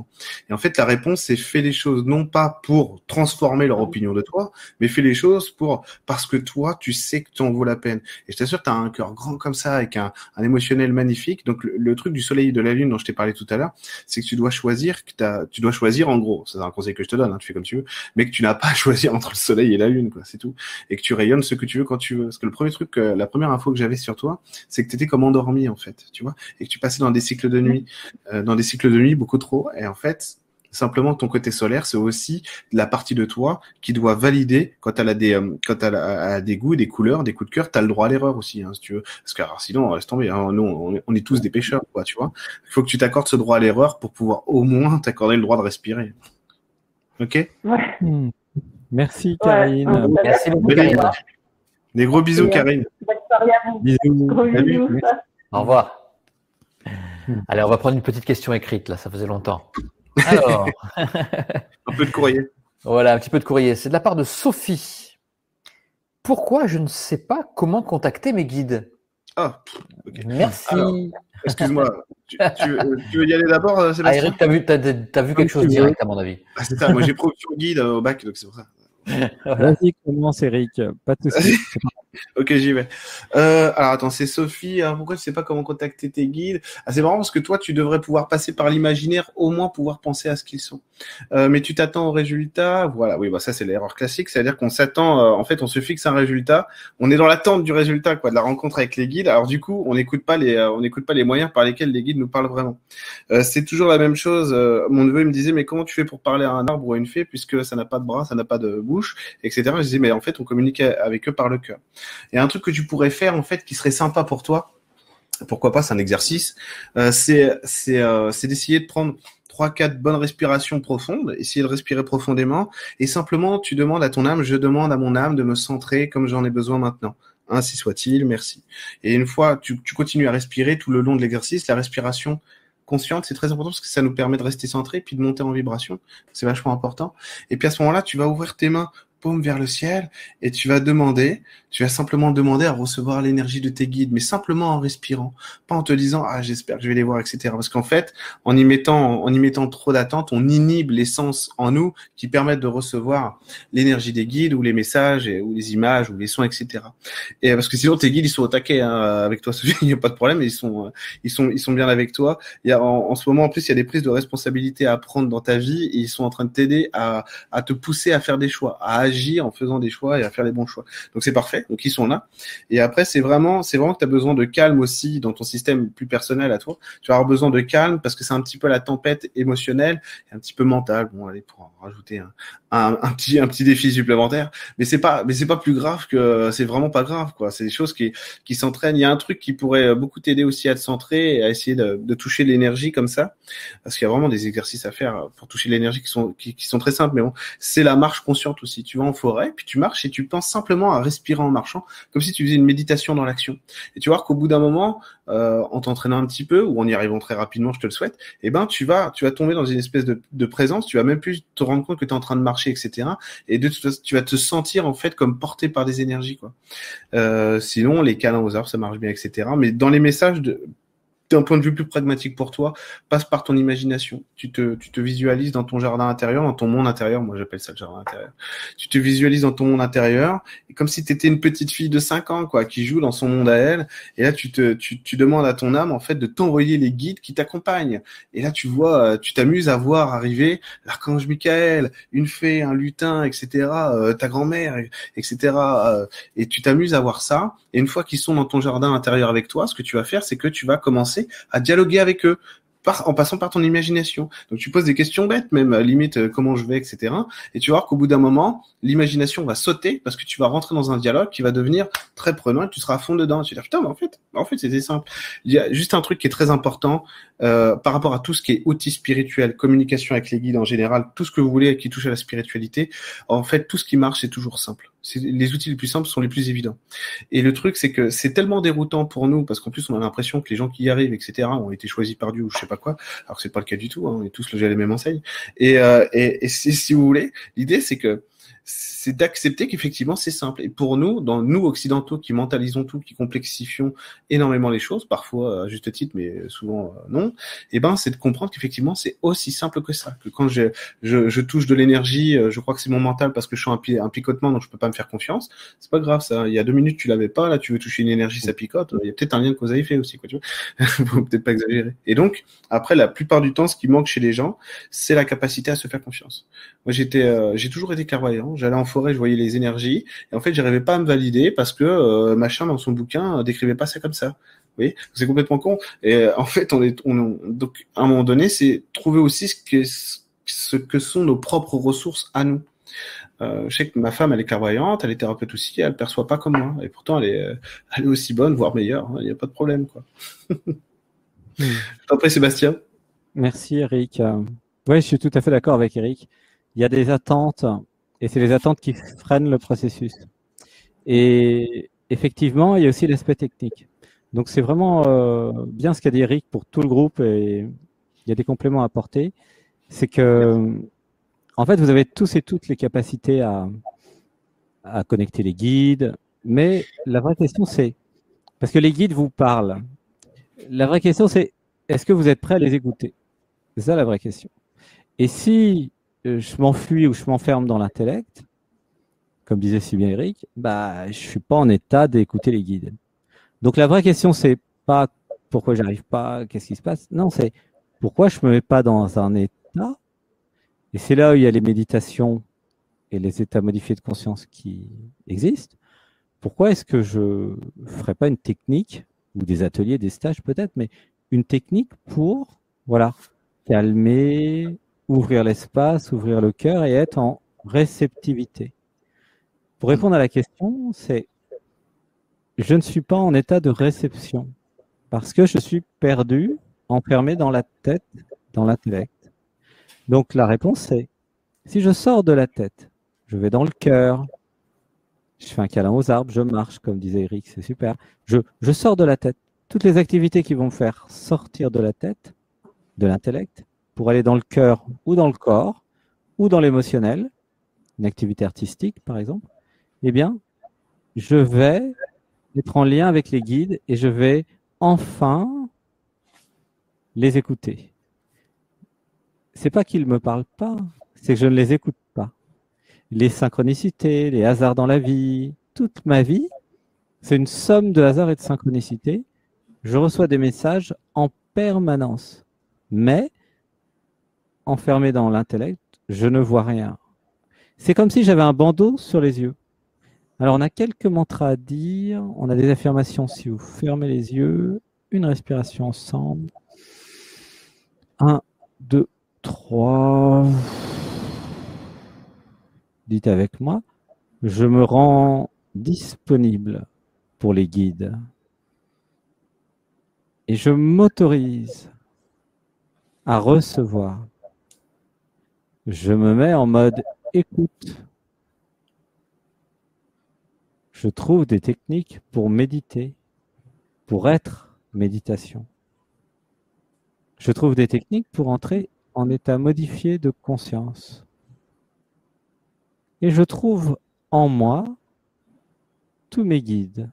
Et en fait, la réponse, c'est fais les choses non pas pour transformer leur opinion de toi, mais fais les choses pour parce que toi, tu sais que tu en vaut la peine. Et je t'assure, tu as un cœur grand comme ça, avec un, un émotionnel magnifique. Donc, le, truc du soleil et de la lune dont je t'ai parlé tout à l'heure, c'est que tu dois choisir, que tu dois choisir en gros, c'est un conseil que je te donne, hein, tu fais comme tu veux, mais que tu n'as pas à choisir entre le soleil et la lune, quoi, c'est tout. Et que tu rayonnes ce que tu veux quand tu veux. Parce que le premier truc, euh, la première info que j'avais sur toi, c'est que tu étais comme endormi, en fait, tu vois, et que tu passais dans des cycles de nuit, euh, dans des cycles de nuit beaucoup trop. En fait, simplement ton côté solaire, c'est aussi la partie de toi qui doit valider quand elle a des, euh, quand elle a, a des goûts, des couleurs, des coups de cœur, t'as le droit à l'erreur aussi, hein, si tu veux. Parce que alors, sinon, laisse tomber. Hein, nous, on est, on est tous des pêcheurs, quoi, tu vois. Il faut que tu t'accordes ce droit à l'erreur pour pouvoir au moins t'accorder le droit de respirer. Ok? Ouais. Hmm. Merci. Karine. Ouais. Merci beaucoup, Des- Karine. Des gros bisous, Karine. Gros bisous. Au revoir. Allez, on va prendre une petite question écrite, là, ça faisait longtemps. Alors, Un peu de courrier. voilà, un petit peu de courrier. C'est de la part de Sophie. Pourquoi je ne sais pas comment contacter mes guides Ah, ok. Merci. Excuse-moi. tu, tu veux- tu veux y aller d'abord, euh, Ah, Sébastien Eric, t'as vu, t'as vu quelque chose direct, à mon avis. Ah, c'est ça. Moi, j'ai production guide euh, au bac, donc c'est pour ça. Vas-y, commence, Eric. Pas de soucis. Ok, j'y vais. Euh, alors attends, c'est Sophie. Alors, pourquoi tu sais pas comment contacter tes guides? Ah, C'est marrant parce que toi, tu devrais pouvoir passer par l'imaginaire, au moins pouvoir penser à ce qu'ils sont. Euh, mais tu t'attends au résultat? Voilà, oui, bah ça c'est l'erreur classique, c'est-à-dire qu'on s'attend. euh, en fait, on se fixe un résultat. On est dans l'attente du résultat, quoi, de la rencontre avec les guides. Alors du coup, on n'écoute pas les, euh, on n'écoute pas les moyens par lesquels les guides nous parlent vraiment. Euh, c'est toujours la même chose. Euh, mon neveu il me disait, mais comment tu fais pour parler à un arbre ou à une fée puisque ça n'a pas de bras, ça n'a pas de bouche, etc. Je disais, mais en fait, on communique avec eux par le cœur. Et un truc que tu pourrais faire en fait qui serait sympa pour toi, pourquoi pas, c'est un exercice, euh, euh, c'est d'essayer de prendre trois quatre bonnes respirations profondes, essayer de respirer profondément et simplement tu demandes à ton âme, je demande à mon âme de me centrer comme j'en ai besoin maintenant. Ainsi soit-il, merci. Et une fois tu, tu continues à respirer tout le long de l'exercice, la respiration consciente, c'est très important parce que ça nous permet de rester centré puis de monter en vibration. C'est vachement important. Et puis à ce moment-là, tu vas ouvrir tes mains paume vers le ciel et tu vas demander, tu vas simplement demander à recevoir l'énergie de tes guides, mais simplement en respirant, pas en te disant ah j'espère que je vais les voir, etc. Parce qu'en fait, en y mettant, en y mettant trop d'attente, on inhibe l'essence en nous qui permettent de recevoir l'énergie des guides ou les messages ou les images ou les sons, etc. Et parce que sinon tes guides ils sont au taquet hein, avec toi, il n'y a pas de problème, ils sont, ils sont, ils sont bien avec toi. Il y a en, ce moment en plus il y a des prises de responsabilité à prendre dans ta vie et ils sont en train de t'aider à, à te pousser à faire des choix, à agir en faisant des choix et à faire les bons choix. Donc c'est parfait. Donc ils sont là. Et après c'est vraiment c'est vraiment que tu as besoin de calme aussi dans ton système plus personnel à toi. Tu vas avoir besoin de calme parce que c'est un petit peu la tempête émotionnelle et un petit peu mentale. Bon allez pour rajouter un, un, petit un petit défi supplémentaire, mais c'est pas mais c'est pas plus grave que c'est vraiment pas grave quoi. C'est des choses qui qui s'entraînent. Il y a un truc qui pourrait beaucoup t'aider aussi à te centrer et à essayer de, toucher l'énergie comme ça parce qu'il y a vraiment des exercices à faire pour toucher l'énergie qui sont qui sont très simples mais bon, c'est la marche consciente aussi. Tu en forêt, puis tu marches et tu penses simplement à respirer en marchant, comme si tu faisais une méditation dans l'action. Et tu vois qu'au bout d'un moment, euh, en t'entraînant un petit peu ou en y arrivant très rapidement, je te le souhaite, eh ben tu vas tu vas tomber dans une espèce de, de présence, tu vas même plus te rendre compte que tu es en train de marcher, etc. Et de toute façon, tu vas te sentir en fait comme porté par des énergies quoi. Euh, sinon, les câlins aux arbres, ça marche bien, etc. Mais dans les messages de d'un point de vue plus pragmatique pour toi, passe par ton imagination. Tu te, tu te visualises dans ton jardin intérieur, dans ton monde intérieur. Moi, j'appelle ça le jardin intérieur. Tu te visualises dans ton monde intérieur, et comme si tu étais une petite fille de 5 ans, quoi, qui joue dans son monde à elle. Et là, tu te, tu, tu demandes à ton âme, en fait, de t'envoyer les guides qui t'accompagnent. Et là, tu vois, tu t'amuses à voir arriver l'archange Michael, une fée, un lutin, etc., euh, ta grand-mère, etc. Euh, et tu t'amuses à voir ça. Et une fois qu'ils sont dans ton jardin intérieur avec toi, ce que tu vas faire, c'est que tu vas commencer à dialoguer avec eux en passant par ton imagination. Donc tu poses des questions bêtes, même limite euh, comment je vais, etc. Et tu vas qu'au bout d'un moment, l'imagination va sauter parce que tu vas rentrer dans un dialogue qui va devenir très prenant et tu seras à fond dedans. tu vas dire putain, mais en fait, en fait c'était simple. Il y a juste un truc qui est très important euh, par rapport à tout ce qui est outil spirituel, communication avec les guides en général, tout ce que vous voulez qui touche à la spiritualité. En fait, tout ce qui marche c'est toujours simple les outils les plus simples sont les plus évidents. Et le truc, c'est que c'est tellement déroutant pour nous, parce qu'en plus, on a l'impression que les gens qui y arrivent, etc., ont été choisis par Dieu ou je sais pas quoi, alors que c'est pas le cas du tout, hein, on est tous logés à la même enseigne. Et, euh, et, si vous voulez, l'idée, c'est que c'est d'accepter qu'effectivement c'est simple. Et pour nous, dans nous occidentaux qui mentalisons tout, qui complexifions énormément les choses, parfois à juste titre, mais souvent euh, non, et eh ben c'est de comprendre qu'effectivement c'est aussi simple que ça. Que quand je, je, je touche de l'énergie, euh, je crois que c'est mon mental parce que je suis un, picotement, donc je peux pas me faire confiance. C'est pas grave ça. Il y a deux minutes tu l'avais pas, là tu veux toucher une énergie, ça picote. Il y a peut-être un lien de cause à effet aussi, quoi. Tu vois Faut peut-être pas exagérer. Et donc après, la plupart du temps, ce qui manque chez les gens, c'est la capacité à se faire confiance. Moi, j'étais, euh, j'ai toujours été clairvoyant j'allais forêt, je voyais les énergies, et en fait, j'arrivais pas à me valider parce que euh, machin dans son bouquin euh, décrivait pas ça comme ça. Oui, c'est complètement con. Et euh, en fait, on est, on, donc à un moment donné, c'est trouver aussi ce que ce que sont nos propres ressources à nous. Euh, je sais que ma femme, elle est clairvoyante, elle est thérapeute aussi, elle perçoit pas comme moi, et pourtant elle est, elle est aussi bonne, voire meilleure. Il hein, n'y a pas de problème, quoi. hmm. Prie, Sébastien? Merci, Eric. Oui, je suis tout à fait d'accord avec Eric. Il y a des attentes et c'est les attentes qui freinent le processus. Et effectivement, il y a aussi l'aspect technique. Donc c'est vraiment euh, bien ce qu'a dit Eric pour tout le groupe et il y a des compléments à apporter. C'est que, en fait, vous avez tous et toutes les capacités à, à connecter les guides, mais la vraie question c'est, parce que les guides vous parlent, la vraie question c'est, est-ce que vous êtes prêt à les écouter? C'est ça la vraie question. Et si je m'enfuis ou je m'enferme dans l'intellect, comme disait si bien Eric, bah, je suis pas en état d'écouter les guides. Donc la vraie question, c'est pas pourquoi j'arrive pas, qu'est-ce qui se passe? Non, c'est pourquoi je me mets pas dans un état? Et c'est là où il y a les méditations et les états modifiés de conscience qui existent. Pourquoi est-ce que je ferais pas une technique ou des ateliers, des stages peut-être, mais une technique pour, voilà, calmer, ouvrir l'espace, ouvrir le cœur et être en réceptivité. Pour répondre à la question, c'est je ne suis pas en état de réception parce que je suis perdu, enfermé dans la tête, dans l'intellect. Donc la réponse c'est si je sors de la tête, je vais dans le cœur, je fais un câlin aux arbres, je marche, comme disait Eric, c'est super. Je, je sors de la tête. Toutes les activités qui vont me faire sortir de la tête, de l'intellect, pour aller dans le cœur ou dans le corps ou dans l'émotionnel, une activité artistique par exemple, eh bien, je vais être en lien avec les guides et je vais enfin les écouter. C'est pas qu'ils me parlent pas, c'est que je ne les écoute pas. Les synchronicités, les hasards dans la vie, toute ma vie, c'est une somme de hasards et de synchronicités. Je reçois des messages en permanence, mais enfermé dans l'intellect, je ne vois rien. C'est comme si j'avais un bandeau sur les yeux. Alors, on a quelques mantras à dire. On a des affirmations si vous fermez les yeux. Une respiration ensemble. Un, deux, trois. Dites avec moi. Je me rends disponible pour les guides. Et je m'autorise à recevoir. Je me mets en mode écoute je trouve des techniques pour méditer, pour être méditation. Je trouve des techniques pour entrer en état modifié de conscience. Et je trouve en moi tous mes guides.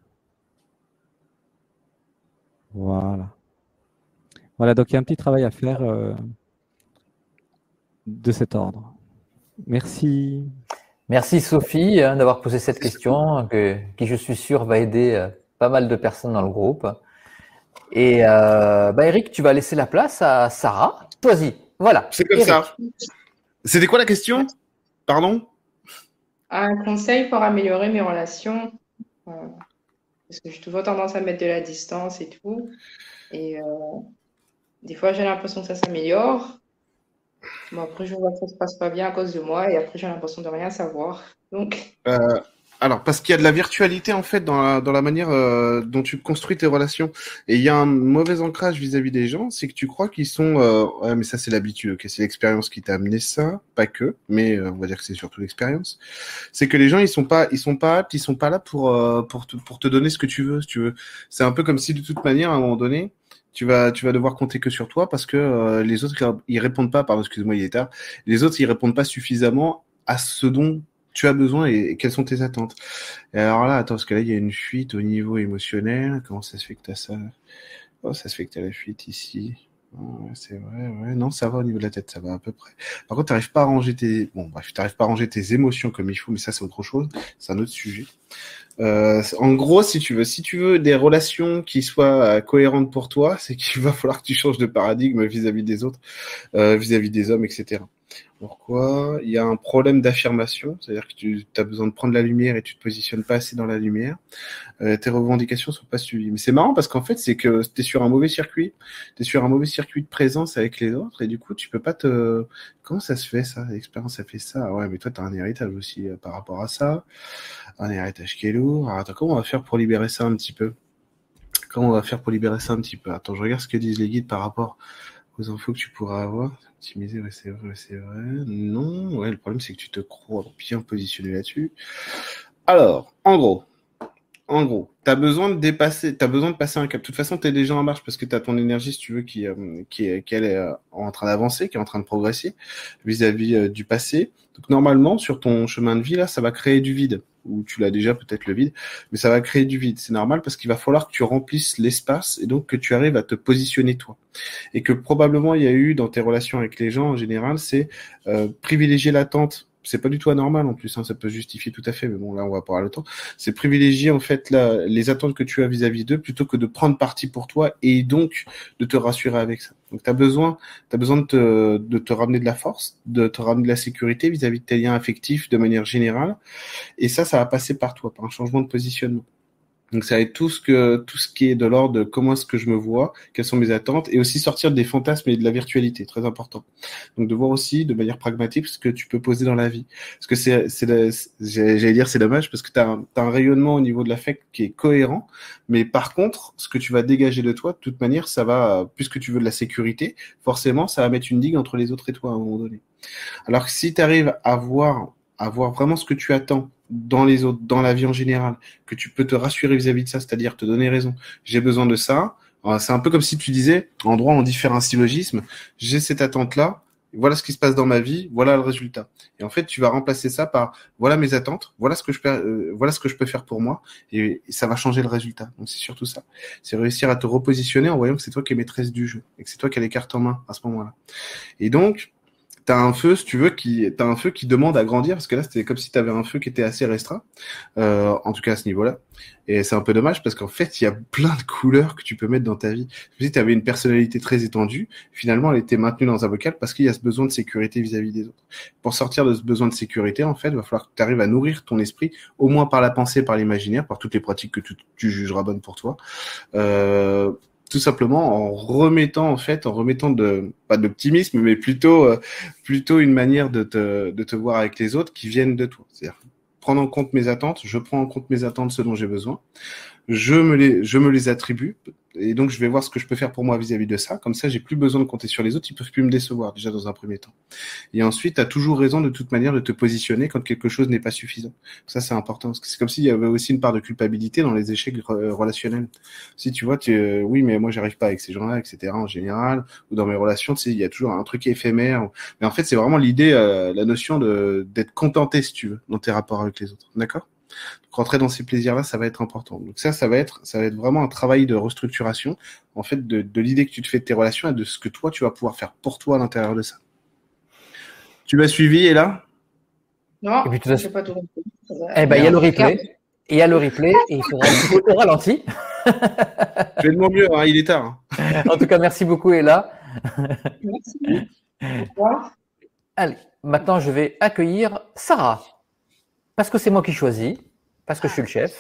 Voilà. Voilà, donc il y a un petit travail à faire euh, de cet ordre. Merci. Merci Sophie hein, d'avoir posé cette question, que, qui je suis sûr va aider euh, pas mal de personnes dans le groupe. Et euh, bah Eric, tu vas laisser la place à Sarah. Vas-y, voilà. C'est comme ça. C'était quoi la question? Pardon? Un conseil pour améliorer mes relations. Euh, parce que j'ai toujours tendance à mettre de la distance et tout. Et des fois, j'ai l'impression que ça s'améliore. Bon, après, je vois que ça se passe pas bien à cause de moi et après, j'ai l'impression de rien savoir. Donc. Euh, alors, parce qu'il y a de la virtualité en fait dans la, dans la manière euh, dont tu construis tes relations. Et il y a un mauvais ancrage vis-à-vis des gens, c'est que tu crois qu'ils sont. Euh, mais ça, c'est l'habitude, c'est l'expérience qui t'a amené ça, pas que, mais on va dire que c'est surtout l'expérience. C'est que les gens, ils sont pas, ils sont pas aptes, ils sont pas là pour pour te, pour te donner ce que tu veux, si tu veux. C'est un peu comme si de toute manière, à un moment donné, tu vas, tu vas devoir compter que sur toi parce que euh, les autres, ils répondent pas, pardon, excuse-moi, il est tard, les autres, ils répondent pas suffisamment à ce dont tu as besoin et, quelles sont tes attentes. Alors là, attends, parce que là, il y a une fuite au niveau émotionnel. Comment ça se fait que tu as ça? Oh, ça se fait que tu as la fuite ici. c'est vrai, ouais. Non, ça va au niveau de la tête, ça va à peu près. Par contre, tu pas à ranger tes, bon, bref, tu pas à ranger tes émotions comme il faut, mais ça, c'est autre chose. C'est un autre sujet. Euh, en gros, si tu veux, si tu veux des relations qui soient euh, cohérentes pour toi, c'est qu'il va falloir que tu changes de paradigme vis-à-vis des autres, euh, vis-à-vis des hommes, etc. Pourquoi? Il y a un problème d'affirmation, c'est-à-dire que tu as besoin de prendre la lumière et tu te positionnes pas assez dans la lumière. Tes revendications sont pas suivies. Mais c'est marrant parce qu'en fait, c'est que tu es sur un mauvais circuit, tu es sur un mauvais circuit de présence avec les autres et du coup, tu peux pas te... Comment ça se fait ça? L'expérience a fait ça Ouais, mais toi, tu as un héritage aussi par rapport à ça un héritage qui est lourd. Attends, comment on va faire pour libérer ça un petit peu? Comment on va faire pour libérer ça un petit peu? Attends, je regarde ce que disent les guides par rapport aux infos que tu pourras avoir. Optimiser, ouais, c'est vrai, c'est vrai. Non, ouais, le problème c'est que tu te crois bien positionné là-dessus. Alors, en gros, en gros, tu as besoin de dépasser, tu besoin de passer un cap. De toute façon, tu es déjà en marche parce que tu as ton énergie, si tu veux, qui, euh, est, euh, en train d'avancer, qui est en train de progresser vis-à-vis euh, du passé. Donc normalement, sur ton chemin de vie, ça va créer du vide ou tu l'as déjà peut-être le vide, mais ça va créer du vide. C'est normal parce qu'il va falloir que tu remplisses l'espace et donc que tu arrives à te positionner toi. Et que probablement il y a eu dans tes relations avec les gens en général, c'est euh, privilégier l'attente c'est pas du tout anormal en plus, hein, ça peut justifier tout à fait, mais bon là on va pas le temps. C'est privilégier en fait les attentes que tu as vis-à-vis d'eux plutôt que de prendre parti pour toi et donc de te rassurer avec ça. Donc tu as besoin, as besoin de te, ramener de la force, de te ramener de la sécurité vis-à-vis -vis de tes liens affectifs de manière générale, et ça, ça va passer par toi, par un changement de positionnement. Donc ça va être tout ce que tout ce qui est de l'ordre de comment est-ce que je me vois, quelles sont mes attentes, et aussi sortir des fantasmes et de la virtualité, très important. Donc de voir aussi de manière pragmatique ce que tu peux poser dans la vie. Parce que c'est j'allais dire c'est dommage parce que tu as, un, un rayonnement au niveau de l'affect qui est cohérent, mais par contre ce que tu vas dégager de toi, de toute manière, ça va puisque tu veux de la sécurité, forcément ça va mettre une digue entre les autres et toi à un moment donné. Alors que si tu arrives à voir à voir vraiment ce que tu attends dans les autres, dans la vie en général, que tu peux te rassurer vis-à-vis de ça, c'est-à-dire te donner raison. J'ai besoin de ça. C'est un peu comme si tu disais, en droit, on dit faire un syllogisme. J'ai cette attente-là. voilà ce qui se passe dans ma vie, voilà le résultat. Et en fait, tu vas remplacer ça par voilà mes attentes, voilà ce que je peux, euh, voilà ce que je peux faire pour moi, et, ça va changer le résultat. Donc c'est surtout ça. C'est réussir à te repositionner en voyant que c'est toi qui es maîtresse du jeu et que c'est toi qui as les cartes en main à ce moment-là. Et donc, t'as un feu, si tu veux, qui t'as un feu qui demande à grandir parce que là c'était comme si tu avais un feu qui était assez restreint, euh, en tout cas à ce niveau-là. Et c'est un peu dommage parce qu'en fait il y a plein de couleurs que tu peux mettre dans ta vie. Si tu avais une personnalité très étendue, finalement elle était maintenue dans un bocal parce qu'il y a ce besoin de sécurité vis-à-vis des autres. Pour sortir de ce besoin de sécurité, en fait, il va falloir que tu arrives à nourrir ton esprit, au moins par la pensée, par l'imaginaire, par toutes les pratiques que tu, tu jugeras bonnes pour toi. Euh, tout simplement en remettant en fait, en remettant de pas d'optimisme, mais plutôt euh, plutôt une manière de te de te voir avec les autres qui viennent de toi. C'est-à-dire prendre en compte mes attentes, je prends en compte mes attentes, ce dont j'ai besoin, je me les je me les attribue et donc je vais voir ce que je peux faire pour moi vis-à-vis de ça. Comme ça, j'ai plus besoin de compter sur les autres, ils peuvent plus me décevoir déjà dans un premier temps. Et ensuite, tu as toujours raison de toute manière de te positionner quand quelque chose n'est pas suffisant. Ça, c'est important. C'est comme s'il y avait aussi une part de culpabilité dans les échecs relationnels. Si tu vois, tu, euh, oui, mais moi, j'arrive pas avec ces gens-là, etc. En général, ou dans mes relations, tu sais, il y a toujours un truc éphémère. Mais en fait, c'est vraiment l'idée, euh, la notion de d'être contenté, si tu veux, dans tes rapports avec les autres. D'accord? Rentrer dans ces plaisirs-là, ça va être important. Donc ça, ça va être, ça va être vraiment un travail de restructuration, en fait, de, l'idée que tu te fais de tes relations et de ce que toi, tu vas pouvoir faire pour toi à l'intérieur de ça. Tu m'as suivi, et là Non, et puis, tu pas tout Eh ben, il y a le replay. Il y a le replay et il faudra au ralenti. Je fais de mon mieux, hein, il est tard. Hein. en tout cas, merci beaucoup, Ella. Merci. Allez, maintenant je vais accueillir Sarah. Parce que c'est moi qui choisis, parce que je suis le chef.